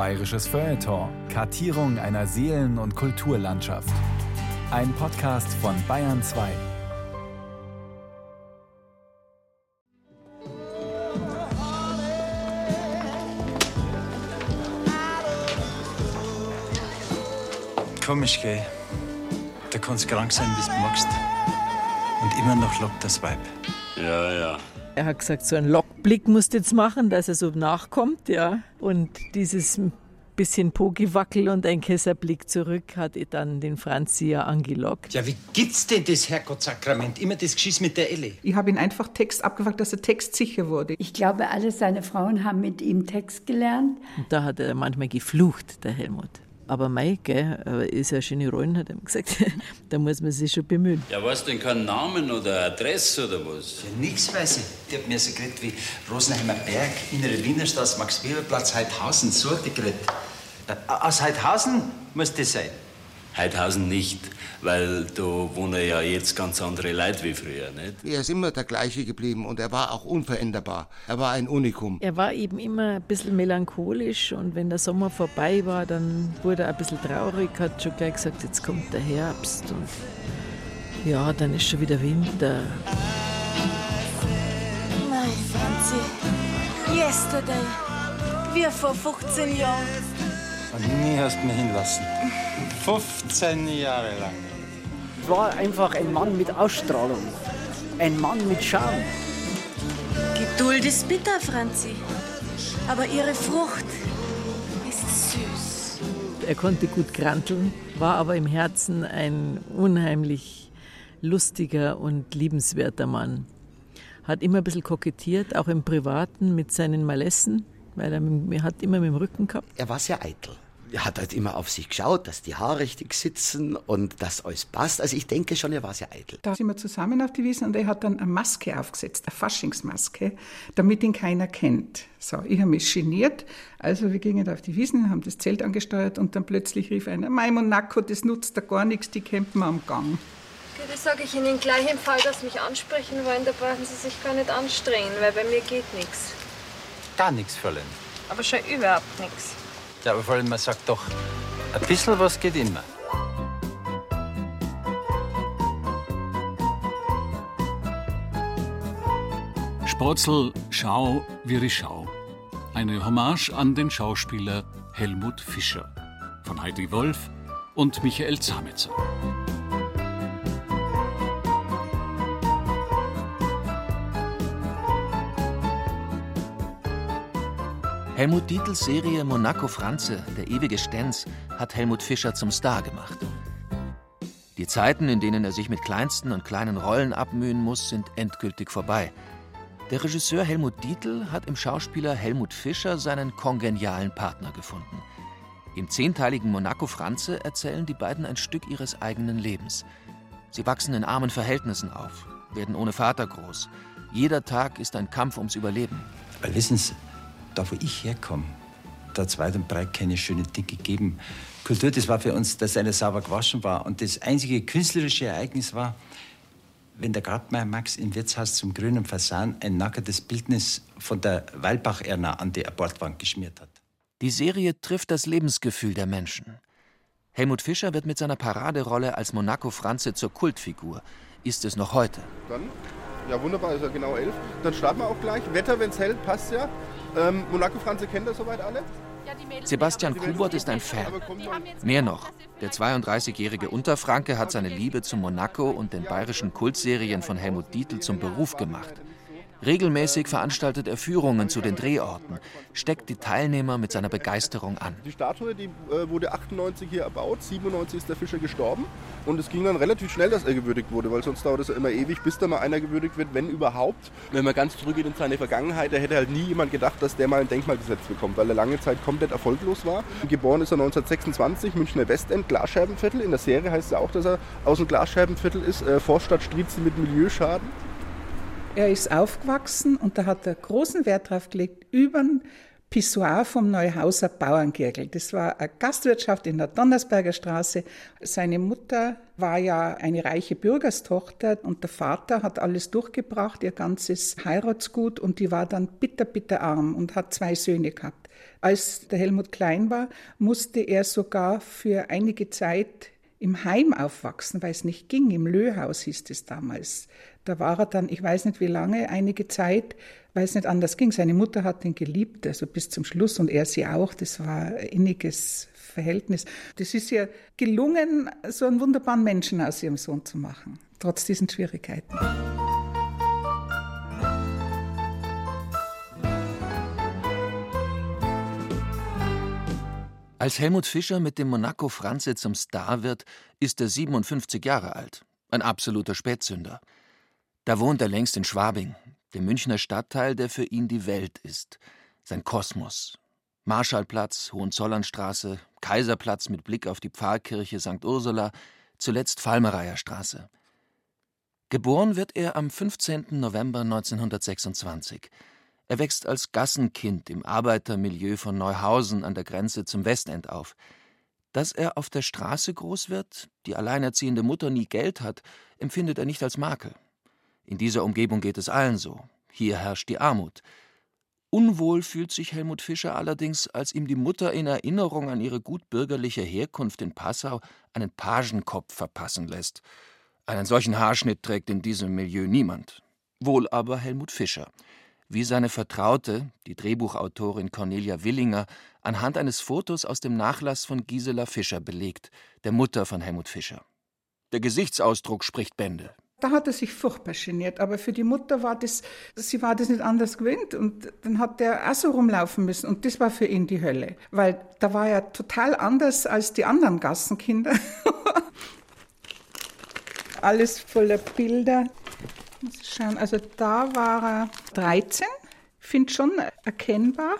Bayerisches Feuilleton. Kartierung einer Seelen- und Kulturlandschaft. Ein Podcast von Bayern 2. Komisch, gell? Da kannst krank sein, wie du magst. Und immer noch lockt das Weib. Ja, ja. Er hat gesagt, so einen Lockblick musst jetzt machen, dass er so nachkommt, ja. Und dieses bisschen Pogiwackel und ein Kesserblick zurück hat dann den Franzi ja angelockt. Ja, wie gibt's denn das, Herrgottsakrament? Immer das Geschiss mit der Elle. Ich habe ihn einfach Text abgefragt, dass er textsicher wurde. Ich glaube, alle seine Frauen haben mit ihm Text gelernt. Und da hat er manchmal geflucht, der Helmut. Aber Mai, gell, ist ja schöne Rollen, hat er gesagt. da muss man sich schon bemühen. Ja, weißt du denn keinen Namen oder Adresse oder was? Ja, nix weiß ich. Die hat mir so geredet wie Rosenheimer Berg, Innere Wienerstraße, Max-Weber-Platz, Heidhausen. So hat die geredet. Äh, Aus Heidhausen muss das sein. Heidhausen nicht, weil da wohnen ja jetzt ganz andere Leute wie früher, nicht? Er ist immer der gleiche geblieben und er war auch unveränderbar. Er war ein Unikum. Er war eben immer ein bisschen melancholisch und wenn der Sommer vorbei war, dann wurde er ein bisschen traurig, hat schon gleich gesagt, jetzt kommt der Herbst und ja, dann ist schon wieder Winter. Nein, Franzi. Yesterday. Wie vor 15 Jahren. Und nie hast du mich hinlassen. 15 Jahre lang. Es war einfach ein Mann mit Ausstrahlung. Ein Mann mit Charme. Geduld ist bitter, Franzi. Aber ihre Frucht ist süß. Er konnte gut kranteln, war aber im Herzen ein unheimlich lustiger und liebenswerter Mann. Hat immer ein bisschen kokettiert, auch im Privaten mit seinen Malessen, weil er, er hat immer mit dem Rücken gehabt. Er war sehr eitel. Er hat halt immer auf sich geschaut, dass die Haare richtig sitzen und dass alles passt. Also ich denke schon, er war sehr eitel. Da sind wir zusammen auf die Wiesen und er hat dann eine Maske aufgesetzt, eine Faschingsmaske, damit ihn keiner kennt. So, ich habe mich geniert, also wir gingen auf die Wiesen, haben das Zelt angesteuert und dann plötzlich rief einer, Mai Monaco, das nutzt da gar nichts, die campen am Gang. Okay, das sage ich Ihnen gleich im Fall, dass Sie mich ansprechen wollen, da brauchen Sie sich gar nicht anstrengen, weil bei mir geht nichts. Gar nichts, Fräulein. Aber schon überhaupt nichts. Ja, aber vor allem, man sagt doch, ein bisschen was geht immer. Sprotzel, Schau, wie Schau. Eine Hommage an den Schauspieler Helmut Fischer von Heidi Wolf und Michael Zametzer. Helmut Dietls Serie Monaco Franze, der ewige Stenz, hat Helmut Fischer zum Star gemacht. Die Zeiten, in denen er sich mit kleinsten und kleinen Rollen abmühen muss, sind endgültig vorbei. Der Regisseur Helmut Dietl hat im Schauspieler Helmut Fischer seinen kongenialen Partner gefunden. Im zehnteiligen Monaco Franze erzählen die beiden ein Stück ihres eigenen Lebens. Sie wachsen in armen Verhältnissen auf, werden ohne Vater groß. Jeder Tag ist ein Kampf ums Überleben. Wissen Sie, da wo ich herkomme, da hat es weit und breit keine schönen Dinge gegeben. Kultur, das war für uns, dass einer sauber gewaschen war. Und das einzige künstlerische Ereignis war, wenn der Grabmeier Max im Wirtshaus zum grünen Fasan ein nackertes Bildnis von der Weilbach-Erna an die Bordwand geschmiert hat. Die Serie trifft das Lebensgefühl der Menschen. Helmut Fischer wird mit seiner Paraderolle als Monaco Franze zur Kultfigur. Ist es noch heute. Dann, ja wunderbar, ist ja genau elf. Dann starten wir auch gleich. Wetter, wenn es hält, passt ja. Ähm, Monaco Franze kennt ihr soweit alle? Sebastian Kubert ist ein Fan. Mehr noch, der 32-jährige Unterfranke hat seine Liebe zu Monaco und den bayerischen Kultserien von Helmut Dietl zum Beruf gemacht. Regelmäßig veranstaltet er Führungen zu den Drehorten, steckt die Teilnehmer mit seiner Begeisterung an. Die Statue die, äh, wurde 98 hier erbaut, 97 ist der Fischer gestorben und es ging dann relativ schnell, dass er gewürdigt wurde, weil sonst dauert es ja immer ewig, bis da mal einer gewürdigt wird, wenn überhaupt. Wenn man ganz zurückgeht in seine Vergangenheit, da hätte halt nie jemand gedacht, dass der mal ein Denkmal gesetzt bekommt, weil er lange Zeit komplett erfolglos war. Geboren ist er 1926, Münchner Westend, Glasscheibenviertel. In der Serie heißt es auch, dass er aus dem Glasscheibenviertel ist, äh, Vorstadt Striezen mit Milieuschaden. Er ist aufgewachsen und da hat er großen Wert drauf gelegt, über den Pissoir vom Neuhauser Bauerngirgel. Das war eine Gastwirtschaft in der Donnersberger Straße. Seine Mutter war ja eine reiche Bürgerstochter und der Vater hat alles durchgebracht, ihr ganzes Heiratsgut und die war dann bitter, bitter arm und hat zwei Söhne gehabt. Als der Helmut klein war, musste er sogar für einige Zeit im Heim aufwachsen, weil es nicht ging. Im Löhaus hieß es damals. Da war er dann, ich weiß nicht wie lange, einige Zeit, weil es nicht anders ging. Seine Mutter hat ihn geliebt, also bis zum Schluss und er sie auch. Das war ein inniges Verhältnis. Das ist ja gelungen, so einen wunderbaren Menschen aus ihrem Sohn zu machen, trotz diesen Schwierigkeiten. Als Helmut Fischer mit dem Monaco Franze zum Star wird, ist er 57 Jahre alt. Ein absoluter Spätzünder. Da wohnt er längst in Schwabing, dem Münchner Stadtteil, der für ihn die Welt ist. Sein Kosmos. Marschallplatz, Hohenzollernstraße, Kaiserplatz mit Blick auf die Pfarrkirche St. Ursula, zuletzt Falmereyer Straße. Geboren wird er am 15. November 1926. Er wächst als Gassenkind im Arbeitermilieu von Neuhausen an der Grenze zum Westend auf. Dass er auf der Straße groß wird, die alleinerziehende Mutter nie Geld hat, empfindet er nicht als Makel. In dieser Umgebung geht es allen so. Hier herrscht die Armut. Unwohl fühlt sich Helmut Fischer allerdings, als ihm die Mutter in Erinnerung an ihre gutbürgerliche Herkunft in Passau einen Pagenkopf verpassen lässt. Einen solchen Haarschnitt trägt in diesem Milieu niemand. Wohl aber Helmut Fischer wie seine Vertraute, die Drehbuchautorin Cornelia Willinger, anhand eines Fotos aus dem Nachlass von Gisela Fischer belegt, der Mutter von Helmut Fischer. Der Gesichtsausdruck spricht Bände. Da hat er sich furchtbar geniert, aber für die Mutter war das, sie war das nicht anders gewöhnt und dann hat er auch so rumlaufen müssen und das war für ihn die Hölle, weil da war er total anders als die anderen Gassenkinder. Alles voller Bilder. Muss ich schauen. Also da war er 13, finde schon erkennbar.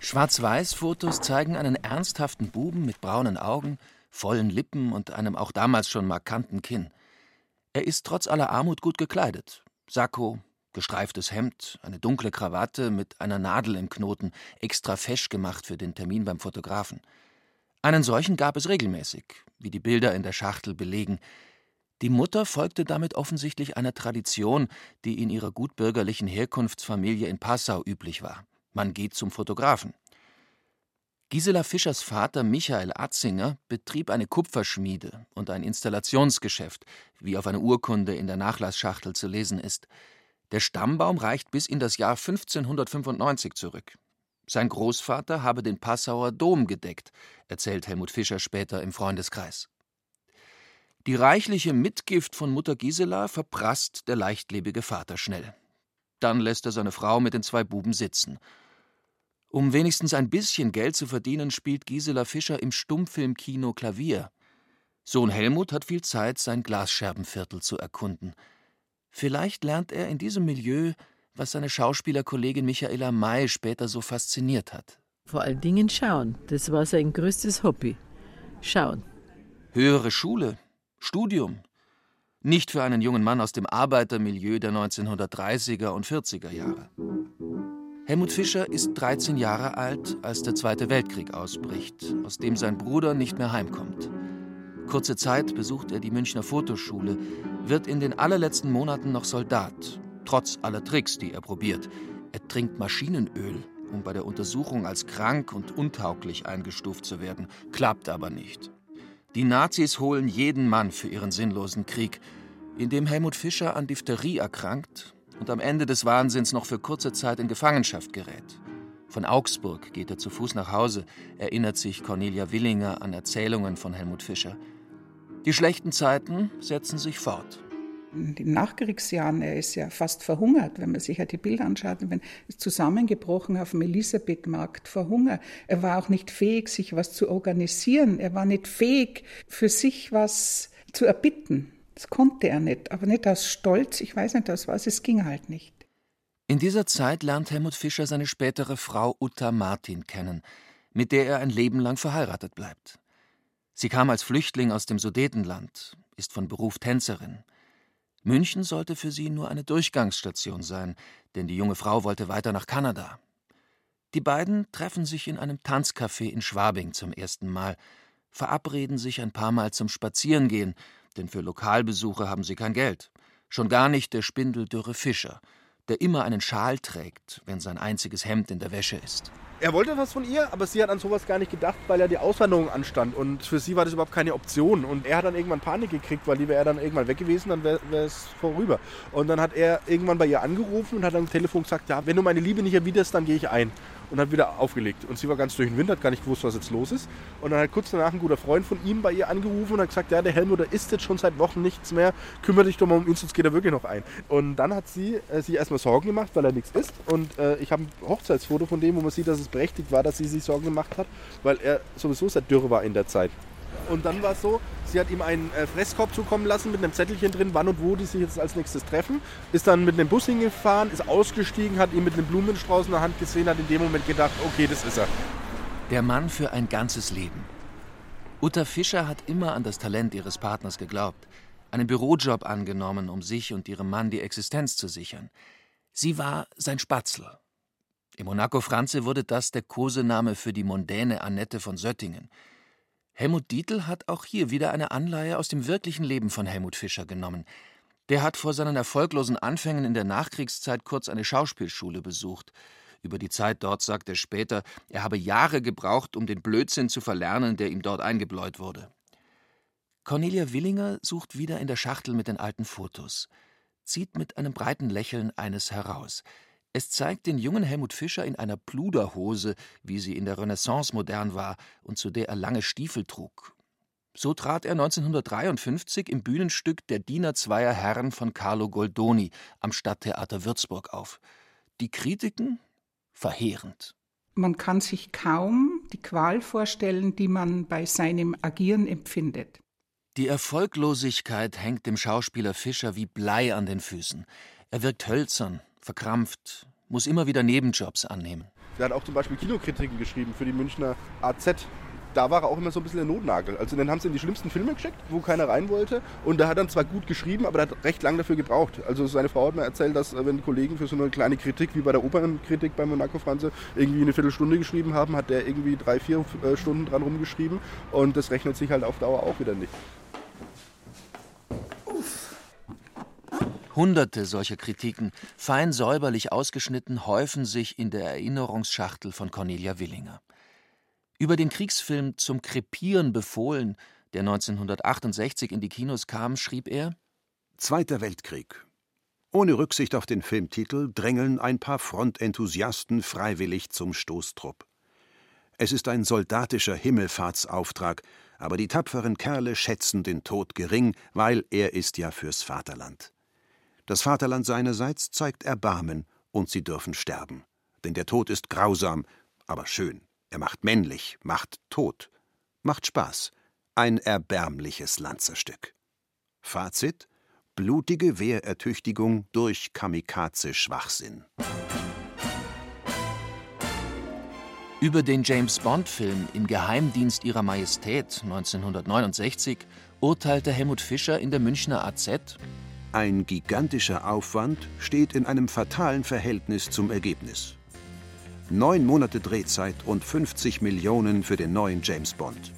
Schwarz-Weiß-Fotos zeigen einen ernsthaften Buben mit braunen Augen, vollen Lippen und einem auch damals schon markanten Kinn. Er ist trotz aller Armut gut gekleidet. Sakko, gestreiftes Hemd, eine dunkle Krawatte mit einer Nadel im Knoten, extra fesch gemacht für den Termin beim Fotografen. Einen solchen gab es regelmäßig, wie die Bilder in der Schachtel belegen, die Mutter folgte damit offensichtlich einer Tradition, die in ihrer gutbürgerlichen Herkunftsfamilie in Passau üblich war. Man geht zum Fotografen. Gisela Fischers Vater Michael Atzinger betrieb eine Kupferschmiede und ein Installationsgeschäft, wie auf einer Urkunde in der Nachlassschachtel zu lesen ist. Der Stammbaum reicht bis in das Jahr 1595 zurück. Sein Großvater habe den Passauer Dom gedeckt, erzählt Helmut Fischer später im Freundeskreis. Die reichliche Mitgift von Mutter Gisela verprasst der leichtlebige Vater schnell. Dann lässt er seine Frau mit den zwei Buben sitzen. Um wenigstens ein bisschen Geld zu verdienen, spielt Gisela Fischer im Stummfilmkino Klavier. Sohn Helmut hat viel Zeit, sein Glasscherbenviertel zu erkunden. Vielleicht lernt er in diesem Milieu, was seine Schauspielerkollegin Michaela May später so fasziniert hat. Vor allen Dingen schauen. Das war sein größtes Hobby. Schauen. Höhere Schule, Studium. Nicht für einen jungen Mann aus dem Arbeitermilieu der 1930er und 40er Jahre. Helmut Fischer ist 13 Jahre alt, als der Zweite Weltkrieg ausbricht, aus dem sein Bruder nicht mehr heimkommt. Kurze Zeit besucht er die Münchner Fotoschule, wird in den allerletzten Monaten noch Soldat, trotz aller Tricks, die er probiert. Er trinkt Maschinenöl, um bei der Untersuchung als krank und untauglich eingestuft zu werden, klappt aber nicht. Die Nazis holen jeden Mann für ihren sinnlosen Krieg, in dem Helmut Fischer an Diphtherie erkrankt und am Ende des Wahnsinns noch für kurze Zeit in Gefangenschaft gerät. Von Augsburg geht er zu Fuß nach Hause, erinnert sich Cornelia Willinger an Erzählungen von Helmut Fischer. Die schlechten Zeiten setzen sich fort in den Nachkriegsjahren, er ist ja fast verhungert, wenn man sich ja die Bilder anschaut, wenn ist zusammengebrochen auf dem Elisabethmarkt vor Hunger. Er war auch nicht fähig, sich was zu organisieren. Er war nicht fähig, für sich was zu erbitten. Das konnte er nicht, aber nicht aus Stolz, ich weiß nicht aus was, es ging halt nicht. In dieser Zeit lernt Helmut Fischer seine spätere Frau Uta Martin kennen, mit der er ein Leben lang verheiratet bleibt. Sie kam als Flüchtling aus dem Sudetenland, ist von Beruf Tänzerin. München sollte für sie nur eine Durchgangsstation sein, denn die junge Frau wollte weiter nach Kanada. Die beiden treffen sich in einem Tanzcafé in Schwabing zum ersten Mal, verabreden sich ein paar Mal zum Spazierengehen, denn für Lokalbesuche haben sie kein Geld. Schon gar nicht der spindeldürre Fischer, der immer einen Schal trägt, wenn sein einziges Hemd in der Wäsche ist. Er wollte was von ihr, aber sie hat an sowas gar nicht gedacht, weil ja die Auswanderung anstand. Und für sie war das überhaupt keine Option. Und er hat dann irgendwann Panik gekriegt, weil die wäre dann irgendwann weg gewesen, dann wäre es vorüber. Und dann hat er irgendwann bei ihr angerufen und hat am Telefon gesagt, ja, wenn du meine Liebe nicht erwiderst, dann gehe ich ein und hat wieder aufgelegt. Und sie war ganz durch den Wind, hat gar nicht gewusst, was jetzt los ist. Und dann hat kurz danach ein guter Freund von ihm bei ihr angerufen und hat gesagt, ja, der Helmut, der isst jetzt schon seit Wochen nichts mehr, kümmere dich doch mal um ihn, sonst geht er wirklich noch ein. Und dann hat sie äh, sich erstmal Sorgen gemacht, weil er nichts isst. Und äh, ich habe ein Hochzeitsfoto von dem, wo man sieht, dass es berechtigt war, dass sie sich Sorgen gemacht hat, weil er sowieso sehr dürre war in der Zeit. Und dann war es so, sie hat ihm einen äh, Fresskorb zukommen lassen mit einem Zettelchen drin, wann und wo die sich jetzt als nächstes treffen. Ist dann mit einem Bus hingefahren, ist ausgestiegen, hat ihn mit einem Blumenstrauß in der Hand gesehen, hat in dem Moment gedacht, okay, das ist er. Der Mann für ein ganzes Leben. Uta Fischer hat immer an das Talent ihres Partners geglaubt, einen Bürojob angenommen, um sich und ihrem Mann die Existenz zu sichern. Sie war sein Spatzel. Im Monaco Franze wurde das der Kosename für die mondäne Annette von Söttingen – Helmut Dietl hat auch hier wieder eine Anleihe aus dem wirklichen Leben von Helmut Fischer genommen. Der hat vor seinen erfolglosen Anfängen in der Nachkriegszeit kurz eine Schauspielschule besucht. Über die Zeit dort sagt er später, er habe Jahre gebraucht, um den Blödsinn zu verlernen, der ihm dort eingebläut wurde. Cornelia Willinger sucht wieder in der Schachtel mit den alten Fotos, zieht mit einem breiten Lächeln eines heraus. Es zeigt den jungen Helmut Fischer in einer Pluderhose, wie sie in der Renaissance modern war und zu der er lange Stiefel trug. So trat er 1953 im Bühnenstück Der Diener zweier Herren von Carlo Goldoni am Stadttheater Würzburg auf. Die Kritiken verheerend. Man kann sich kaum die Qual vorstellen, die man bei seinem Agieren empfindet. Die Erfolglosigkeit hängt dem Schauspieler Fischer wie Blei an den Füßen. Er wirkt hölzern, verkrampft, muss immer wieder Nebenjobs annehmen. Er hat auch zum Beispiel Kinokritiken geschrieben für die Münchner AZ. Da war er auch immer so ein bisschen der Notnagel. Also den haben sie in die schlimmsten Filme geschickt, wo keiner rein wollte. Und da hat er zwar gut geschrieben, aber er hat recht lange dafür gebraucht. Also seine Frau hat mir erzählt, dass äh, wenn Kollegen für so eine kleine Kritik wie bei der Opernkritik bei Monaco Franze irgendwie eine Viertelstunde geschrieben haben, hat der irgendwie drei, vier äh, Stunden dran rumgeschrieben. Und das rechnet sich halt auf Dauer auch wieder nicht. Hunderte solcher Kritiken, fein säuberlich ausgeschnitten, häufen sich in der Erinnerungsschachtel von Cornelia Willinger. Über den Kriegsfilm Zum Krepieren befohlen, der 1968 in die Kinos kam, schrieb er: Zweiter Weltkrieg. Ohne Rücksicht auf den Filmtitel drängeln ein paar Frontenthusiasten freiwillig zum Stoßtrupp. Es ist ein soldatischer Himmelfahrtsauftrag, aber die tapferen Kerle schätzen den Tod gering, weil er ist ja fürs Vaterland. Das Vaterland seinerseits zeigt Erbarmen, und sie dürfen sterben. Denn der Tod ist grausam, aber schön. Er macht männlich, macht tot, macht Spaß. Ein erbärmliches Lanzerstück. Fazit: blutige Wehrertüchtigung durch Kamikaze-Schwachsinn. Über den James Bond-Film Im Geheimdienst ihrer Majestät 1969 urteilte Helmut Fischer in der Münchner AZ ein gigantischer Aufwand steht in einem fatalen Verhältnis zum Ergebnis. Neun Monate Drehzeit und 50 Millionen für den neuen James Bond.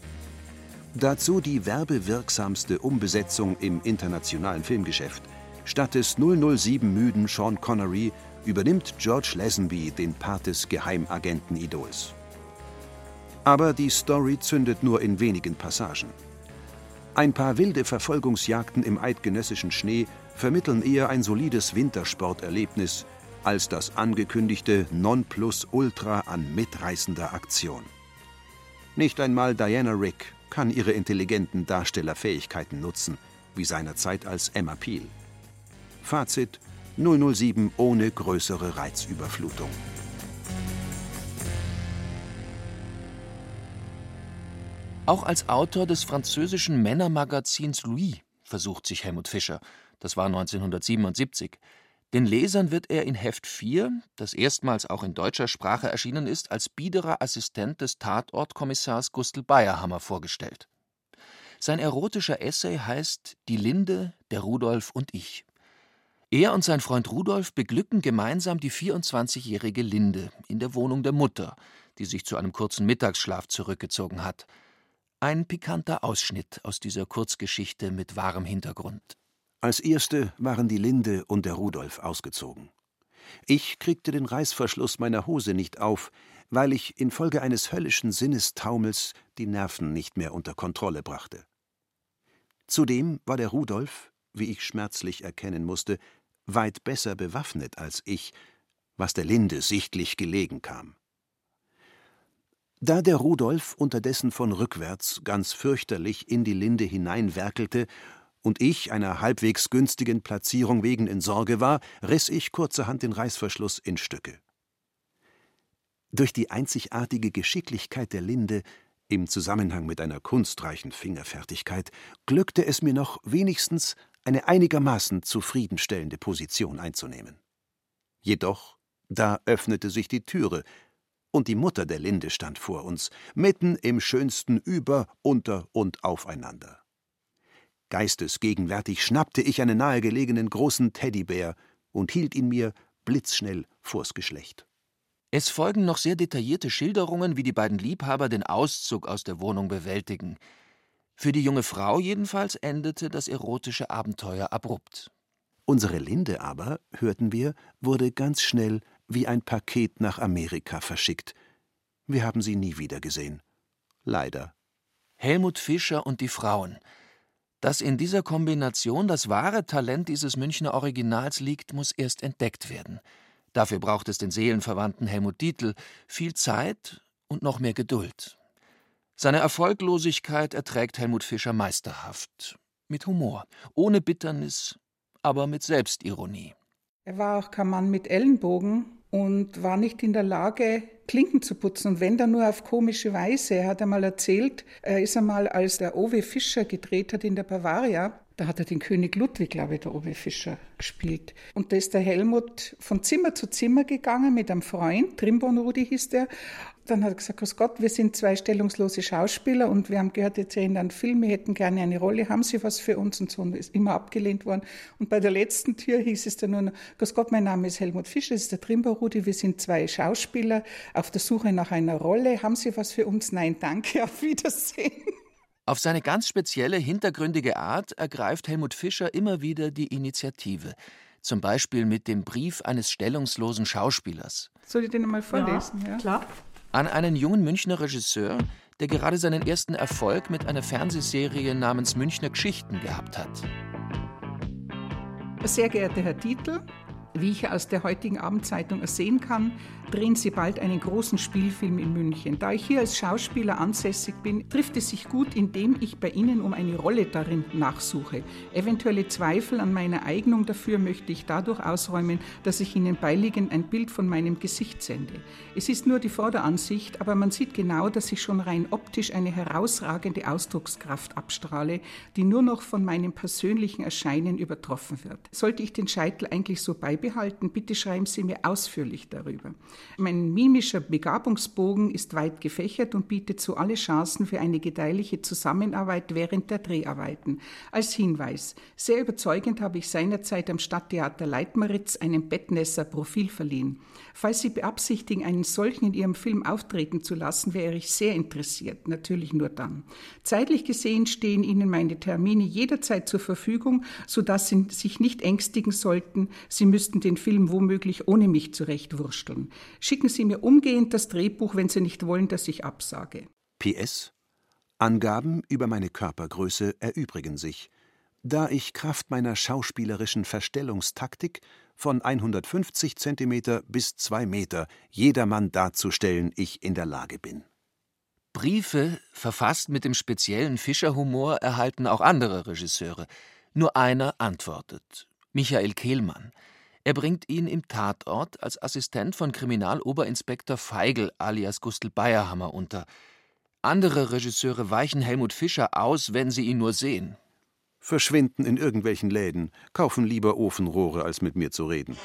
Dazu die werbewirksamste Umbesetzung im internationalen Filmgeschäft. Statt des 007 müden Sean Connery übernimmt George Lazenby den Part des Geheimagenten-Idols. Aber die Story zündet nur in wenigen Passagen. Ein paar wilde Verfolgungsjagden im eidgenössischen Schnee vermitteln eher ein solides Wintersporterlebnis als das angekündigte Nonplusultra an mitreißender Aktion. Nicht einmal Diana Rick kann ihre intelligenten Darstellerfähigkeiten nutzen, wie seinerzeit als Emma Peel. Fazit 007 ohne größere Reizüberflutung. Auch als Autor des französischen Männermagazins Louis versucht sich Helmut Fischer das war 1977. Den Lesern wird er in Heft 4, das erstmals auch in deutscher Sprache erschienen ist, als biederer Assistent des Tatortkommissars Gustl Bayerhammer vorgestellt. Sein erotischer Essay heißt Die Linde, der Rudolf und ich. Er und sein Freund Rudolf beglücken gemeinsam die 24-jährige Linde in der Wohnung der Mutter, die sich zu einem kurzen Mittagsschlaf zurückgezogen hat. Ein pikanter Ausschnitt aus dieser Kurzgeschichte mit wahrem Hintergrund. Als erste waren die Linde und der Rudolf ausgezogen. Ich kriegte den Reißverschluss meiner Hose nicht auf, weil ich infolge eines höllischen Sinnestaumels die Nerven nicht mehr unter Kontrolle brachte. Zudem war der Rudolf, wie ich schmerzlich erkennen musste, weit besser bewaffnet als ich, was der Linde sichtlich gelegen kam. Da der Rudolf unterdessen von rückwärts ganz fürchterlich in die Linde hineinwerkelte und ich einer halbwegs günstigen Platzierung wegen in Sorge war, riss ich kurzerhand den Reißverschluss in Stücke. Durch die einzigartige Geschicklichkeit der Linde im Zusammenhang mit einer kunstreichen Fingerfertigkeit glückte es mir noch wenigstens eine einigermaßen zufriedenstellende Position einzunehmen. Jedoch, da öffnete sich die Türe, und die Mutter der Linde stand vor uns, mitten im schönsten Über, Unter und Aufeinander. Geistesgegenwärtig schnappte ich einen nahegelegenen großen Teddybär und hielt ihn mir blitzschnell vors Geschlecht. Es folgen noch sehr detaillierte Schilderungen, wie die beiden Liebhaber den Auszug aus der Wohnung bewältigen. Für die junge Frau jedenfalls endete das erotische Abenteuer abrupt. Unsere Linde aber, hörten wir, wurde ganz schnell wie ein Paket nach Amerika verschickt. Wir haben sie nie wieder gesehen. Leider. Helmut Fischer und die Frauen. Dass in dieser Kombination das wahre Talent dieses Münchner Originals liegt, muss erst entdeckt werden. Dafür braucht es den seelenverwandten Helmut Dietl viel Zeit und noch mehr Geduld. Seine Erfolglosigkeit erträgt Helmut Fischer meisterhaft, mit Humor, ohne Bitternis, aber mit Selbstironie. Er war auch kein Mann mit Ellenbogen und war nicht in der Lage, Klinken zu putzen. Und wenn dann nur auf komische Weise. Er hat einmal erzählt, er ist einmal, als der Owe Fischer gedreht hat in der Bavaria, da hat er den König Ludwig, glaube ich, der Owe Fischer gespielt. Und da ist der Helmut von Zimmer zu Zimmer gegangen mit einem Freund, Trimbon Rudi hieß der. Dann hat er gesagt, Grüß Gott, wir sind zwei stellungslose Schauspieler und wir haben gehört, jetzt sehen dann Film, wir hätten gerne eine Rolle, haben Sie was für uns und so und ist immer abgelehnt worden. Und bei der letzten Tür hieß es dann nur noch, Grüß Gott, mein Name ist Helmut Fischer, das ist der Trimbon Rudi, wir sind zwei Schauspieler auf der Suche nach einer Rolle, haben Sie was für uns? Nein, danke, auf Wiedersehen. Auf seine ganz spezielle, hintergründige Art ergreift Helmut Fischer immer wieder die Initiative. Zum Beispiel mit dem Brief eines stellungslosen Schauspielers. Soll ich den einmal vorlesen? Ja, ja? klar. An einen jungen Münchner Regisseur, der gerade seinen ersten Erfolg mit einer Fernsehserie namens Münchner Geschichten gehabt hat. Sehr geehrter Herr Dietl, wie ich aus der heutigen Abendzeitung ersehen kann, drehen Sie bald einen großen Spielfilm in München. Da ich hier als Schauspieler ansässig bin, trifft es sich gut, indem ich bei Ihnen um eine Rolle darin nachsuche. Eventuelle Zweifel an meiner Eignung dafür möchte ich dadurch ausräumen, dass ich Ihnen beiliegend ein Bild von meinem Gesicht sende. Es ist nur die Vorderansicht, aber man sieht genau, dass ich schon rein optisch eine herausragende Ausdruckskraft abstrahle, die nur noch von meinem persönlichen Erscheinen übertroffen wird. Sollte ich den Scheitel eigentlich so beibehalten, beibehalten. Bitte schreiben Sie mir ausführlich darüber. Mein mimischer Begabungsbogen ist weit gefächert und bietet so alle Chancen für eine gedeihliche Zusammenarbeit während der Dreharbeiten. Als Hinweis, sehr überzeugend habe ich seinerzeit am Stadttheater Leitmeritz einem Bettnässer Profil verliehen. Falls Sie beabsichtigen, einen solchen in Ihrem Film auftreten zu lassen, wäre ich sehr interessiert, natürlich nur dann. Zeitlich gesehen stehen Ihnen meine Termine jederzeit zur Verfügung, sodass Sie sich nicht ängstigen sollten, Sie müssten den Film womöglich ohne mich zurechtwursteln. Schicken Sie mir umgehend das Drehbuch, wenn Sie nicht wollen, dass ich absage. PS Angaben über meine Körpergröße erübrigen sich, da ich Kraft meiner schauspielerischen Verstellungstaktik von 150 cm bis 2 Meter jedermann darzustellen ich in der Lage bin. Briefe, verfasst mit dem speziellen Fischerhumor, erhalten auch andere Regisseure. Nur einer antwortet: Michael Kehlmann. Er bringt ihn im Tatort als Assistent von Kriminaloberinspektor Feigl alias Gustl Bayerhammer unter. Andere Regisseure weichen Helmut Fischer aus, wenn sie ihn nur sehen verschwinden in irgendwelchen Läden, kaufen lieber Ofenrohre, als mit mir zu reden.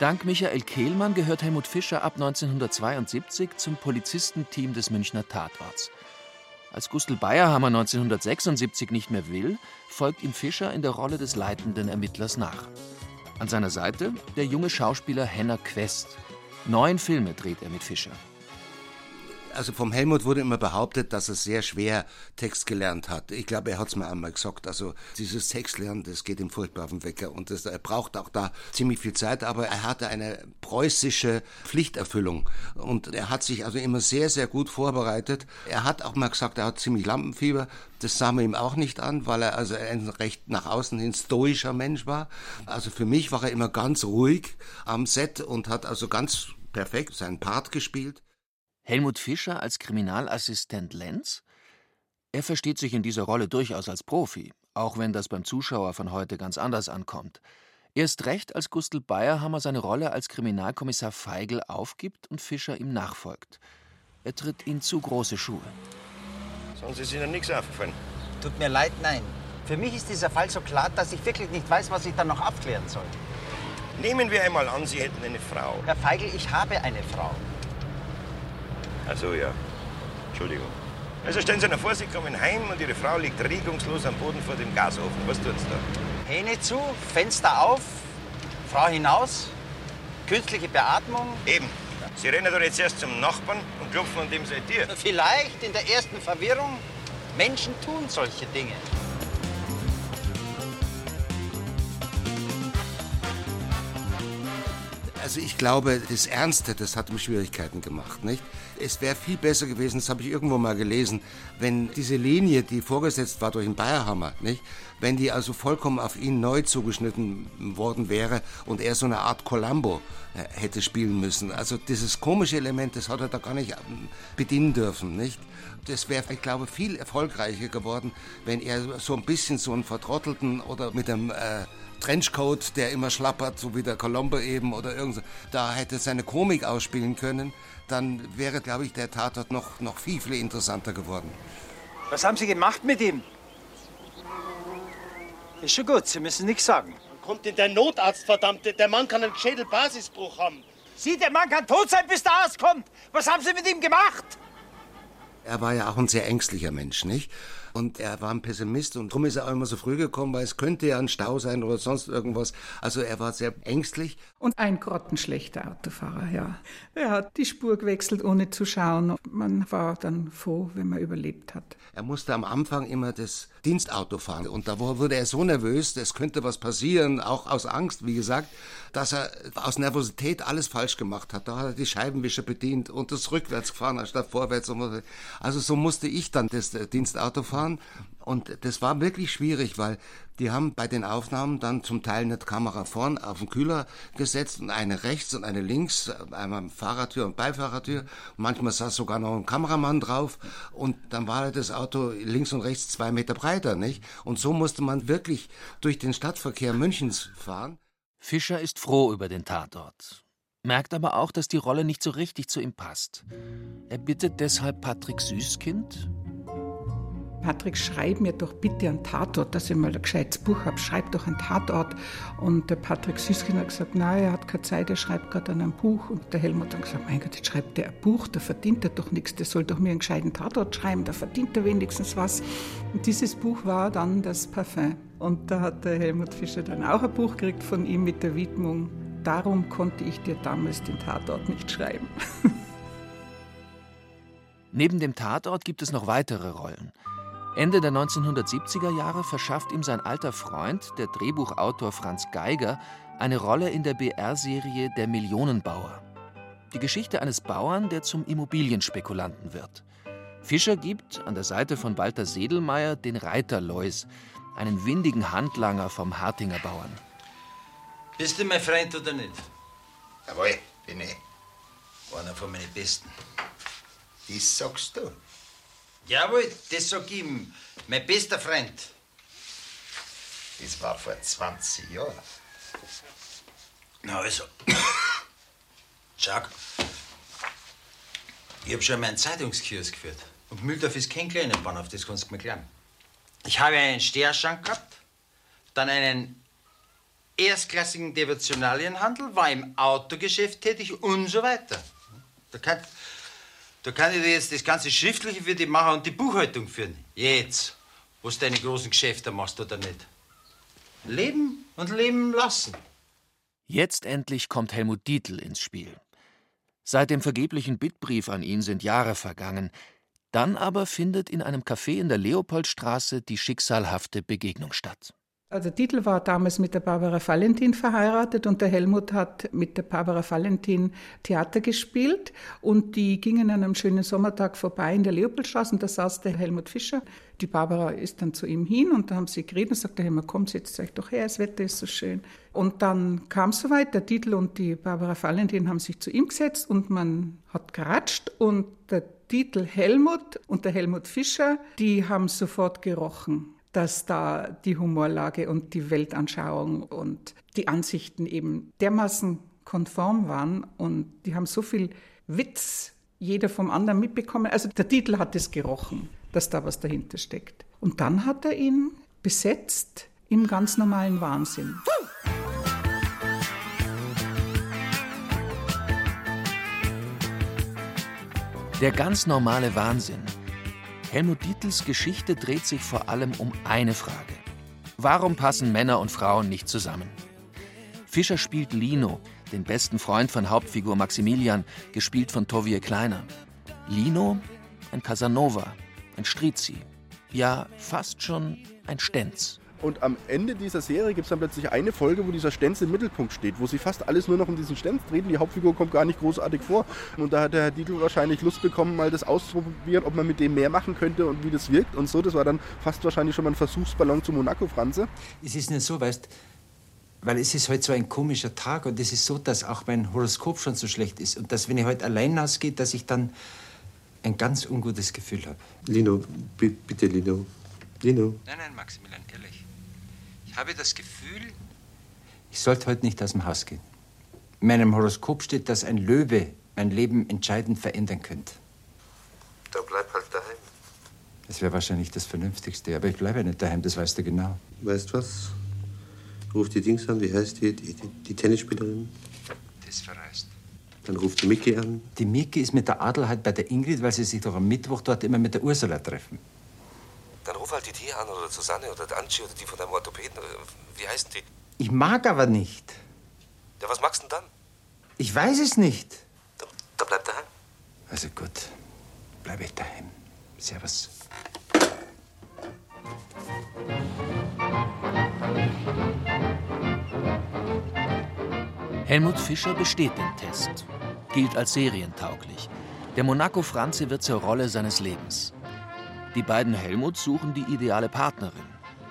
Dank Michael Kehlmann gehört Helmut Fischer ab 1972 zum Polizistenteam des Münchner Tatorts. Als Gustl Bayerhammer 1976 nicht mehr will, folgt ihm Fischer in der Rolle des leitenden Ermittlers nach. An seiner Seite der junge Schauspieler Henner Quest. Neun Filme dreht er mit Fischer. Also vom Helmut wurde immer behauptet, dass er sehr schwer Text gelernt hat. Ich glaube, er hat es mir einmal gesagt. Also dieses Textlernen, das geht ihm furchtbar auf den Wecker und das, er braucht auch da ziemlich viel Zeit, aber er hatte eine preußische Pflichterfüllung und er hat sich also immer sehr, sehr gut vorbereitet. Er hat auch mal gesagt, er hat ziemlich Lampenfieber. Das sah man ihm auch nicht an, weil er also ein recht nach außen hin stoischer Mensch war. Also für mich war er immer ganz ruhig am Set und hat also ganz perfekt seinen Part gespielt. Helmut Fischer als Kriminalassistent Lenz? Er versteht sich in dieser Rolle durchaus als Profi, auch wenn das beim Zuschauer von heute ganz anders ankommt. Erst recht, als Gustl Bayerhammer seine Rolle als Kriminalkommissar Feigl aufgibt und Fischer ihm nachfolgt. Er tritt in zu große Schuhe. Sonst ist Ihnen nichts aufgefallen. Tut mir leid, nein. Für mich ist dieser Fall so klar, dass ich wirklich nicht weiß, was ich dann noch aufklären soll. Nehmen wir einmal an, Sie hätten eine Frau. Herr Feigl, ich habe eine Frau. Ach so, ja. Entschuldigung. Also stellen Sie sich vor, Sie kommen heim und Ihre Frau liegt regungslos am Boden vor dem Gasofen. Was tun Sie da? Hähne zu, Fenster auf, Frau hinaus, künstliche Beatmung. Eben. Sie rennen doch jetzt erst zum Nachbarn und klopfen an dem seine Tür. Vielleicht in der ersten Verwirrung. Menschen tun solche Dinge. Also ich glaube, das Ernste, das hat ihm Schwierigkeiten gemacht, nicht? Es wäre viel besser gewesen, das habe ich irgendwo mal gelesen, wenn diese Linie, die vorgesetzt war durch den Bayerhammer, nicht? Wenn die also vollkommen auf ihn neu zugeschnitten worden wäre und er so eine Art Columbo äh, hätte spielen müssen. Also dieses komische Element, das hat er da gar nicht ähm, bedienen dürfen, nicht? Das wäre, ich glaube, viel erfolgreicher geworden, wenn er so ein bisschen so einen vertrottelten oder mit einem äh, Trenchcoat, der immer schlappert, so wie der Colombo eben oder irgend. Da hätte seine Komik ausspielen können, dann wäre, glaube ich, der Tatort noch, noch viel, viel interessanter geworden. Was haben Sie gemacht mit ihm? Ist schon gut, Sie müssen nichts sagen. Kommt denn der Notarzt, verdammte? Der Mann kann einen Schädelbasisbruch haben. Sie, der Mann kann tot sein, bis der Arzt kommt. Was haben Sie mit ihm gemacht? Er war ja auch ein sehr ängstlicher Mensch, nicht? Und er war ein Pessimist und darum ist er auch immer so früh gekommen, weil es könnte ja ein Stau sein oder sonst irgendwas. Also er war sehr ängstlich. Und ein grottenschlechter Autofahrer, ja. Er hat die Spur gewechselt, ohne zu schauen. Man war dann froh, wenn man überlebt hat. Er musste am Anfang immer das Dienstauto fahren und da wurde er so nervös, es könnte was passieren, auch aus Angst, wie gesagt, dass er aus Nervosität alles falsch gemacht hat. Da hat er die Scheibenwischer bedient und das rückwärts gefahren anstatt vorwärts. Also so musste ich dann das Dienstauto fahren und das war wirklich schwierig, weil die haben bei den Aufnahmen dann zum Teil eine Kamera vorn auf den Kühler gesetzt und eine rechts und eine links, einmal Fahrertür und Beifahrertür. Manchmal saß sogar noch ein Kameramann drauf und dann war das Auto links und rechts zwei Meter breiter, nicht? Und so musste man wirklich durch den Stadtverkehr Münchens fahren. Fischer ist froh über den Tatort, merkt aber auch, dass die Rolle nicht so richtig zu ihm passt. Er bittet deshalb Patrick Süßkind, Patrick, schreib mir doch bitte einen Tatort, dass ich mal ein gescheites Buch habe. Schreib doch einen Tatort. Und der Patrick Süßkind hat gesagt, nein, er hat keine Zeit, er schreibt gerade an einem Buch. Und der Helmut hat gesagt, mein Gott, jetzt schreibt der ein Buch, da verdient er doch nichts, der soll doch mir einen gescheiten Tatort schreiben, da verdient er wenigstens was. Und dieses Buch war dann das Parfum. Und da hat der Helmut Fischer dann auch ein Buch gekriegt von ihm mit der Widmung, darum konnte ich dir damals den Tatort nicht schreiben. Neben dem Tatort gibt es noch weitere Rollen. Ende der 1970er Jahre verschafft ihm sein alter Freund, der Drehbuchautor Franz Geiger, eine Rolle in der BR-Serie Der Millionenbauer. Die Geschichte eines Bauern, der zum Immobilienspekulanten wird. Fischer gibt an der Seite von Walter Sedelmeier den Reiter Lois, einen windigen Handlanger vom Hartinger Bauern. Bist du mein Freund oder nicht? Jawohl, bin ich. Einer von meinen Besten. Das sagst du. Jawohl, das sag ich ihm. Mein bester Freund. Das war vor 20 Jahren. Na also. Schau. Ich hab schon mal einen Zeitungskiosk geführt. Und Mühldorf ist kein kleiner Bahnhof, das kannst du mir glauben. Ich habe einen Steherschrank gehabt, dann einen erstklassigen Devotionalienhandel, war im Autogeschäft tätig und so weiter. Da kann, Da kann ich dir jetzt das ganze Schriftliche für dich machen und die Buchhaltung führen. Jetzt, wo du deine großen Geschäfte machst oder nicht. Leben und leben lassen. Jetzt endlich kommt Helmut Dietl ins Spiel. Seit dem vergeblichen Bittbrief an ihn sind Jahre vergangen. Dann aber findet in einem Café in der Leopoldstraße die schicksalhafte Begegnung statt. Also Dietl war damals mit der Barbara Valentin verheiratet und der Helmut hat mit der Barbara Valentin Theater gespielt und die gingen an einem schönen Sommertag vorbei in der Leopoldstraße und da saß der Helmut Fischer. Die Barbara ist dann zu ihm hin und da haben sie geredet und sagt der Helmut, komm, setzt euch doch her, das Wetter ist so schön. Und dann kam es soweit, der Dietl und die Barbara Valentin haben sich zu ihm gesetzt und man hat geratscht und der Dietl Helmut und der Helmut Fischer, die haben sofort gerochen dass da die Humorlage und die Weltanschauung und die Ansichten eben dermaßen konform waren und die haben so viel Witz jeder vom anderen mitbekommen. Also der Titel hat es gerochen, dass da was dahinter steckt. Und dann hat er ihn besetzt im ganz normalen Wahnsinn. Der ganz normale Wahnsinn Helmut Dietls Geschichte dreht sich vor allem um eine Frage. Warum passen Männer und Frauen nicht zusammen? Fischer spielt Lino, den besten Freund von Hauptfigur Maximilian, gespielt von Tovie Kleiner. Lino, ein Casanova, ein Strizi, ja fast schon ein Stenz. Und am Ende dieser Serie gibt es dann plötzlich eine Folge, wo dieser Stenz im Mittelpunkt steht, wo sich fast alles nur noch um diesen Stenz dreht. Die Hauptfigur kommt gar nicht großartig vor. Und da hat der Herr Dietl wahrscheinlich Lust bekommen, mal das auszuprobieren, ob man mit dem mehr machen könnte und wie das wirkt und so. Das war dann fast wahrscheinlich schon mal ein Versuchsballon zu Monaco, Franze. Es ist nicht so, weißt weil es ist heute so ein komischer Tag und es ist so, dass auch mein Horoskop schon so schlecht ist und dass, wenn ich heute allein ausgehe, dass ich dann ein ganz ungutes Gefühl habe. Lino, bitte, Lino. Lino. Nein, nein, Maximilian, ehrlich. Ich habe das Gefühl, ich sollte heute nicht aus dem Haus gehen. In meinem Horoskop steht, dass ein Löwe mein Leben entscheidend verändern könnte. Dann bleib halt daheim. Das wäre wahrscheinlich das Vernünftigste, aber ich bleibe ja nicht daheim, das weißt du genau. Weißt du was? Ruf die Dings an, wie heißt die, die, die Tennisspielerin? Das verreist. Dann ruft die Miki an. Die Miki ist mit der Adelheid bei der Ingrid, weil sie sich doch am Mittwoch dort immer mit der Ursula treffen. Dann ruf halt die Tia an oder Susanne oder die Angie oder die von deinem Orthopäden. Wie heißen die? Ich mag aber nicht. Ja, was magst du denn dann? Ich weiß es nicht. Dann, dann bleib daheim. Also gut, bleibe ich daheim. Servus. Helmut Fischer besteht den Test, gilt als serientauglich. Der Monaco Franze wird zur Rolle seines Lebens. Die beiden Helmuts suchen die ideale Partnerin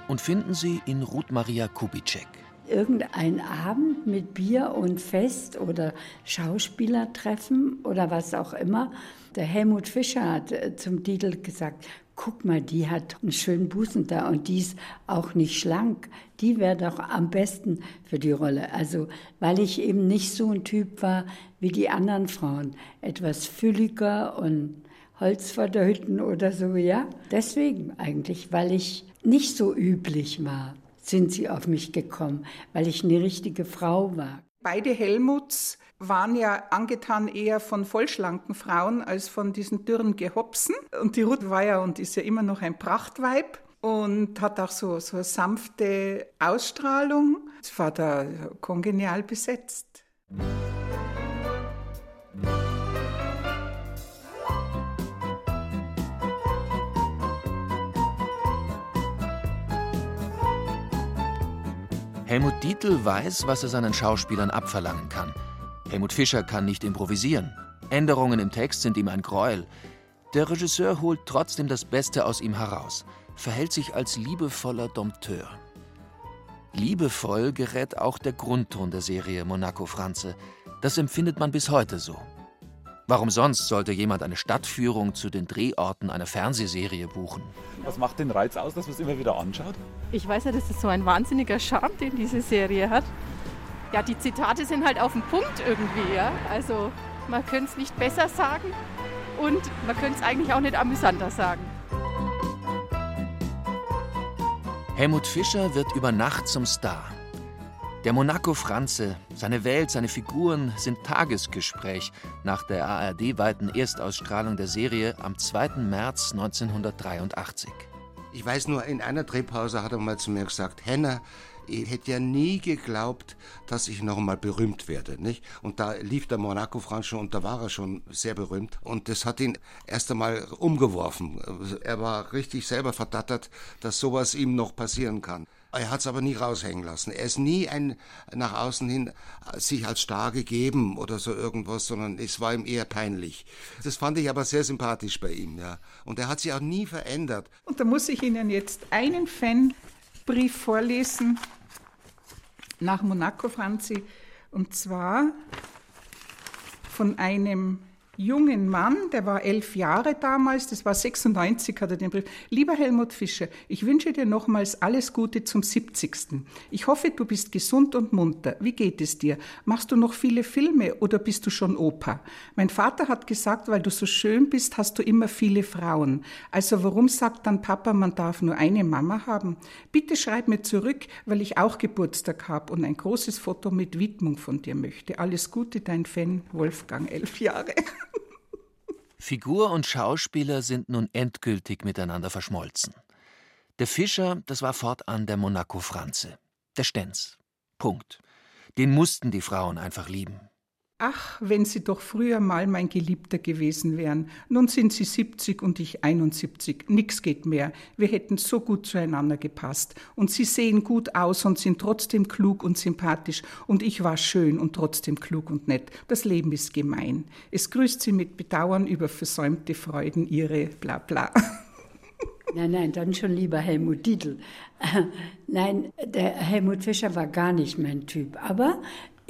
und finden sie in Ruth Maria Kubitschek. Irgendein Abend mit Bier und Fest oder Schauspielertreffen oder was auch immer. Der Helmut Fischer hat äh, zum Titel gesagt, guck mal, die hat einen schönen Busen da und die ist auch nicht schlank. Die wäre doch am besten für die Rolle. Also, weil ich eben nicht so ein Typ war wie die anderen Frauen. Etwas fülliger und Holz Hütten oder so, ja. Deswegen eigentlich, weil ich nicht so üblich war, sind sie auf mich gekommen, weil ich eine richtige Frau war. Beide Helmuts waren ja angetan eher von vollschlanken Frauen als von diesen dürren Gehopsen. Und die Ruth war ja und ist ja immer noch ein Prachtweib und hat auch so, so eine sanfte Ausstrahlung. Es war da kongenial besetzt. Helmut Dietl weiß, was er seinen Schauspielern abverlangen kann. Helmut Fischer kann nicht improvisieren. Änderungen im Text sind ihm ein Gräuel. Der Regisseur holt trotzdem das Beste aus ihm heraus, verhält sich als liebevoller Dompteur. Liebevoll gerät auch der Grundton der Serie Monaco Franze. Das empfindet man bis heute so. Warum sonst sollte jemand eine Stadtführung zu den Drehorten einer Fernsehserie buchen? Was macht den Reiz aus, dass man es immer wieder anschaut? Ich weiß ja, das ist so ein wahnsinniger Charme, den diese Serie hat. Ja, die Zitate sind halt auf dem Punkt irgendwie, ja. Also man könnte es nicht besser sagen und man könnte es eigentlich auch nicht amüsanter sagen. Helmut Fischer wird über Nacht zum Star. Der Monaco Franze, seine Welt, seine Figuren sind Tagesgespräch nach der ARD-weiten Erstausstrahlung der Serie am 2. März 1983. Ich weiß nur, in einer Drehpause hat er mal zu mir gesagt, Henna, ich hätte ja nie geglaubt, dass ich noch einmal berühmt werde, nicht? Und da lief der Monaco Franz schon und da war er schon sehr berühmt und das hat ihn erst einmal umgeworfen. Er war richtig selber verdattert, dass sowas ihm noch passieren kann. Er hat es aber nie raushängen lassen. Er ist nie ein nach außen hin sich als starr gegeben oder so irgendwas, sondern es war ihm eher peinlich. Das fand ich aber sehr sympathisch bei ihm, ja. Und er hat sich auch nie verändert. Und da muss ich Ihnen jetzt einen Fanbrief vorlesen nach Monaco, Franzi. Und zwar von einem jungen Mann, der war elf Jahre damals, das war 96, hat er den Brief. Lieber Helmut Fischer, ich wünsche dir nochmals alles Gute zum 70. Ich hoffe, du bist gesund und munter. Wie geht es dir? Machst du noch viele Filme oder bist du schon Opa? Mein Vater hat gesagt, weil du so schön bist, hast du immer viele Frauen. Also warum sagt dann Papa, man darf nur eine Mama haben? Bitte schreib mir zurück, weil ich auch Geburtstag habe und ein großes Foto mit Widmung von dir möchte. Alles Gute, dein Fan Wolfgang, elf Jahre. Figur und Schauspieler sind nun endgültig miteinander verschmolzen. Der Fischer, das war fortan der Monaco Franze. Der Stenz. Punkt. Den mussten die Frauen einfach lieben. Ach, wenn Sie doch früher mal mein Geliebter gewesen wären. Nun sind Sie 70 und ich 71. Nix geht mehr. Wir hätten so gut zueinander gepasst. Und Sie sehen gut aus und sind trotzdem klug und sympathisch. Und ich war schön und trotzdem klug und nett. Das Leben ist gemein. Es grüßt Sie mit Bedauern über versäumte Freuden, Ihre bla bla. Nein, nein, dann schon lieber Helmut Dietl. Nein, der Helmut Fischer war gar nicht mein Typ. Aber